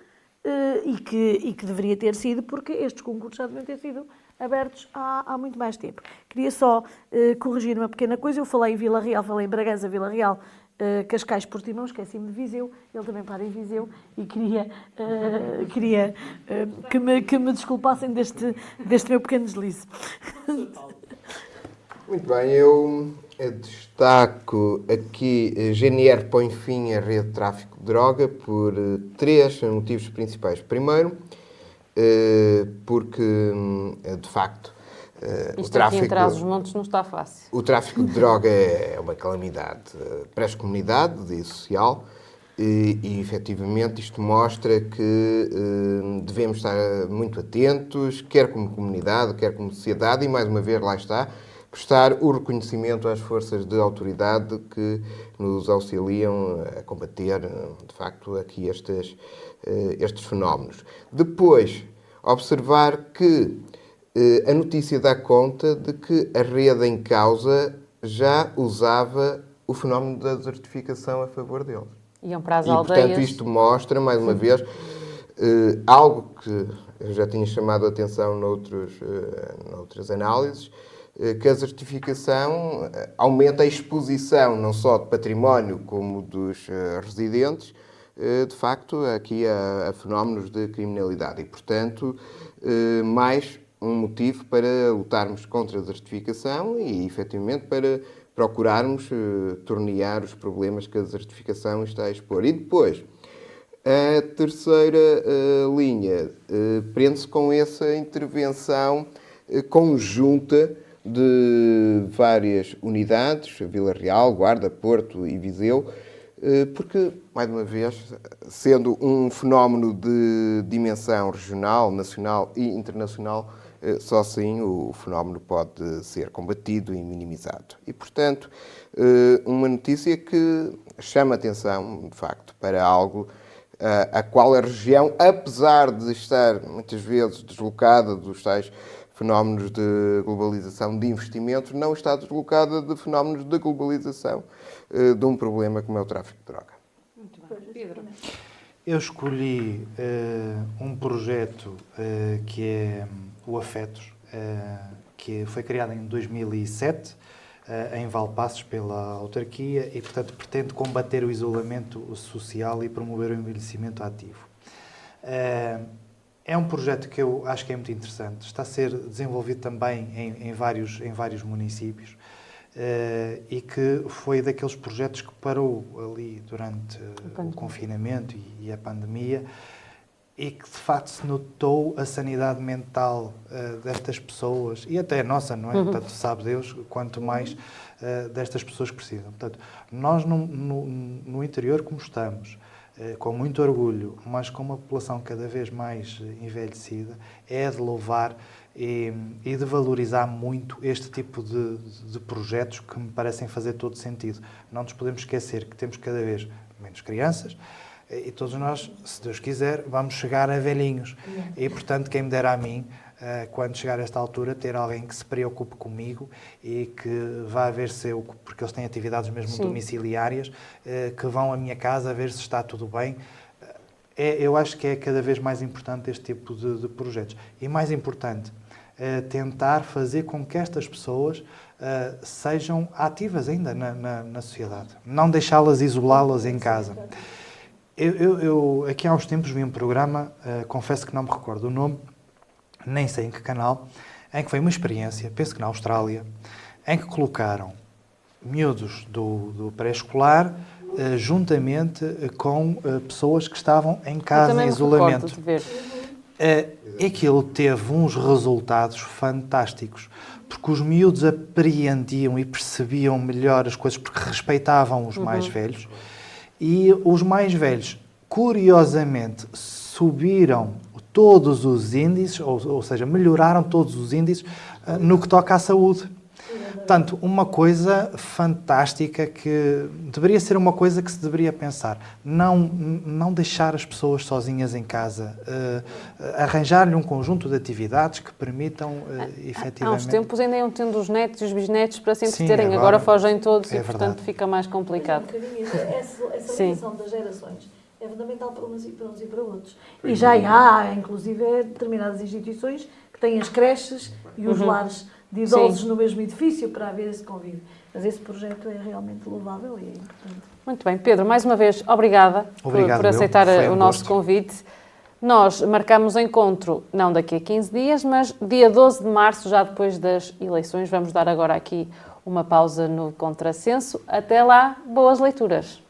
e que, e que deveria ter sido, porque estes concursos já deviam ter sido abertos há, há muito mais tempo. Queria só uh, corrigir uma pequena coisa. Eu falei em Vila Real, falei em Bragança, Vila Real, uh, Cascais, Portimão, esqueci-me de Viseu. Ele também para em Viseu e queria, uh, queria que, me, que me desculpassem deste, deste meu pequeno deslize. Muito bem, eu destaco aqui GNR põe fim à rede de tráfico de droga por três motivos principais. Primeiro, porque, hum, de facto, eh, Isto o tráfico, aqui em os montes não está fácil. O tráfico de droga é uma calamidade eh, para as comunidades e social e, e efetivamente isto mostra que devemos estar muito atentos, quer como comunidade, quer como sociedade, e mais uma vez lá está, prestar o reconhecimento às forças de autoridade que nos auxiliam a combater, de facto, aqui estes, eh, estes fenómenos. Depois, observar que eh, a notícia dá conta de que a rede em causa já usava o fenómeno da desertificação a favor deles. Iam para as e, aldeias. portanto, isto mostra, mais uma vez, eh, algo que eu já tinha chamado a atenção noutros, noutras análises, que a desertificação aumenta a exposição não só de património como dos residentes, eh, de facto, aqui a, a fenómenos de criminalidade e, portanto, eh, mais um motivo para lutarmos contra a desertificação e, efetivamente, para procurarmos tornear os problemas que a desertificação está a expor. E depois, a terceira linha prende-se com essa intervenção conjunta de várias unidades, Vila Real, Guarda, Porto e Viseu, eh, porque, mais uma vez, sendo um fenómeno de dimensão regional, nacional e internacional, eh, só assim o fenómeno pode ser combatido e minimizado. E, portanto, eh, uma notícia que chama atenção, de facto, para algo a qual a região, apesar de estar muitas vezes deslocada dos tais fenómenos de globalização de investimentos, não está deslocada de fenómenos de globalização uh, de um problema como é o tráfico de droga. Muito bem. Pedro. Eu escolhi uh, um projeto uh, que é um, o Afetos, que foi criado em 2007 em Valpassos pela autarquia e, portanto, pretende combater o isolamento social e promover o envelhecimento ativo. É um projeto que eu acho que é muito interessante. Está a ser desenvolvido também em, em vários, em vários municípios uh, e que foi daqueles projetos que parou ali durante o confinamento e, e, a pandemia e que de facto se notou a sanidade mental uh, destas pessoas e até a nossa, não é? Uhum. Portanto, sabe Deus quanto mais uh, destas pessoas que precisam. Portanto, nós no, no, no interior como estamos, eh, com muito orgulho, mas com uma população cada vez mais eh, envelhecida, é de louvar e, e de valorizar muito este tipo de, de, projetos que me parecem fazer todo sentido. Não nos podemos esquecer que temos cada vez menos crianças eh, e todos nós, se Deus quiser, vamos chegar a velhinhos. E, portanto, quem me dera a mim eh, quando chegar a esta altura, ter alguém que se preocupe comigo e que vá ver se eu, porque eles têm atividades mesmo Sim. domiciliárias, eh, que vão à minha casa ver se está tudo bem. É, eu acho que é cada vez mais importante este tipo de, de projetos. E mais importante, tentar fazer com que estas pessoas uh, sejam ativas ainda na, na, na sociedade. Não deixá-las isolá-las em casa. Eu, eu, eu, aqui há uns tempos vi um programa, uh, confesso que não me recordo o nome, nem sei em que canal, em que foi uma experiência, penso que na Austrália, em que colocaram miúdos do, do pré-escolar uh, juntamente com uh, pessoas que estavam em casa em isolamento. Uh, aquilo teve uns resultados fantásticos porque os miúdos apreendiam e percebiam melhor as coisas porque respeitavam os uhum. mais velhos e os mais velhos, curiosamente, subiram todos os índices, ou, ou seja, melhoraram todos os índices uh, no que toca à saúde. Portanto, uma coisa fantástica que deveria ser uma coisa que se deveria pensar. Não, não deixar as pessoas sozinhas em casa. Uh, Arranjar-lhe um conjunto de atividades que permitam uh, efetivamente... Há uns tempos ainda iam tendo os netos e os bisnetos para se entreterem. Agora, agora fogem todos é e, verdade. portanto, fica mais complicado. Um essa, essa ligação das gerações é fundamental para uns e para uns e para outros. E já há, inclusive, determinadas instituições que têm as creches e os uhum. lares de idosos Sim. no mesmo edifício para haver esse convívio. Mas esse projeto é realmente louvável e é importante. Muito bem, Pedro, mais uma vez, obrigada Obrigado, por, por aceitar o nosso convite. Nós marcamos o encontro, não daqui a 15 dias, mas dia 12 de março, já depois das eleições. Vamos dar agora aqui uma pausa no contrassenso. Até lá, boas leituras.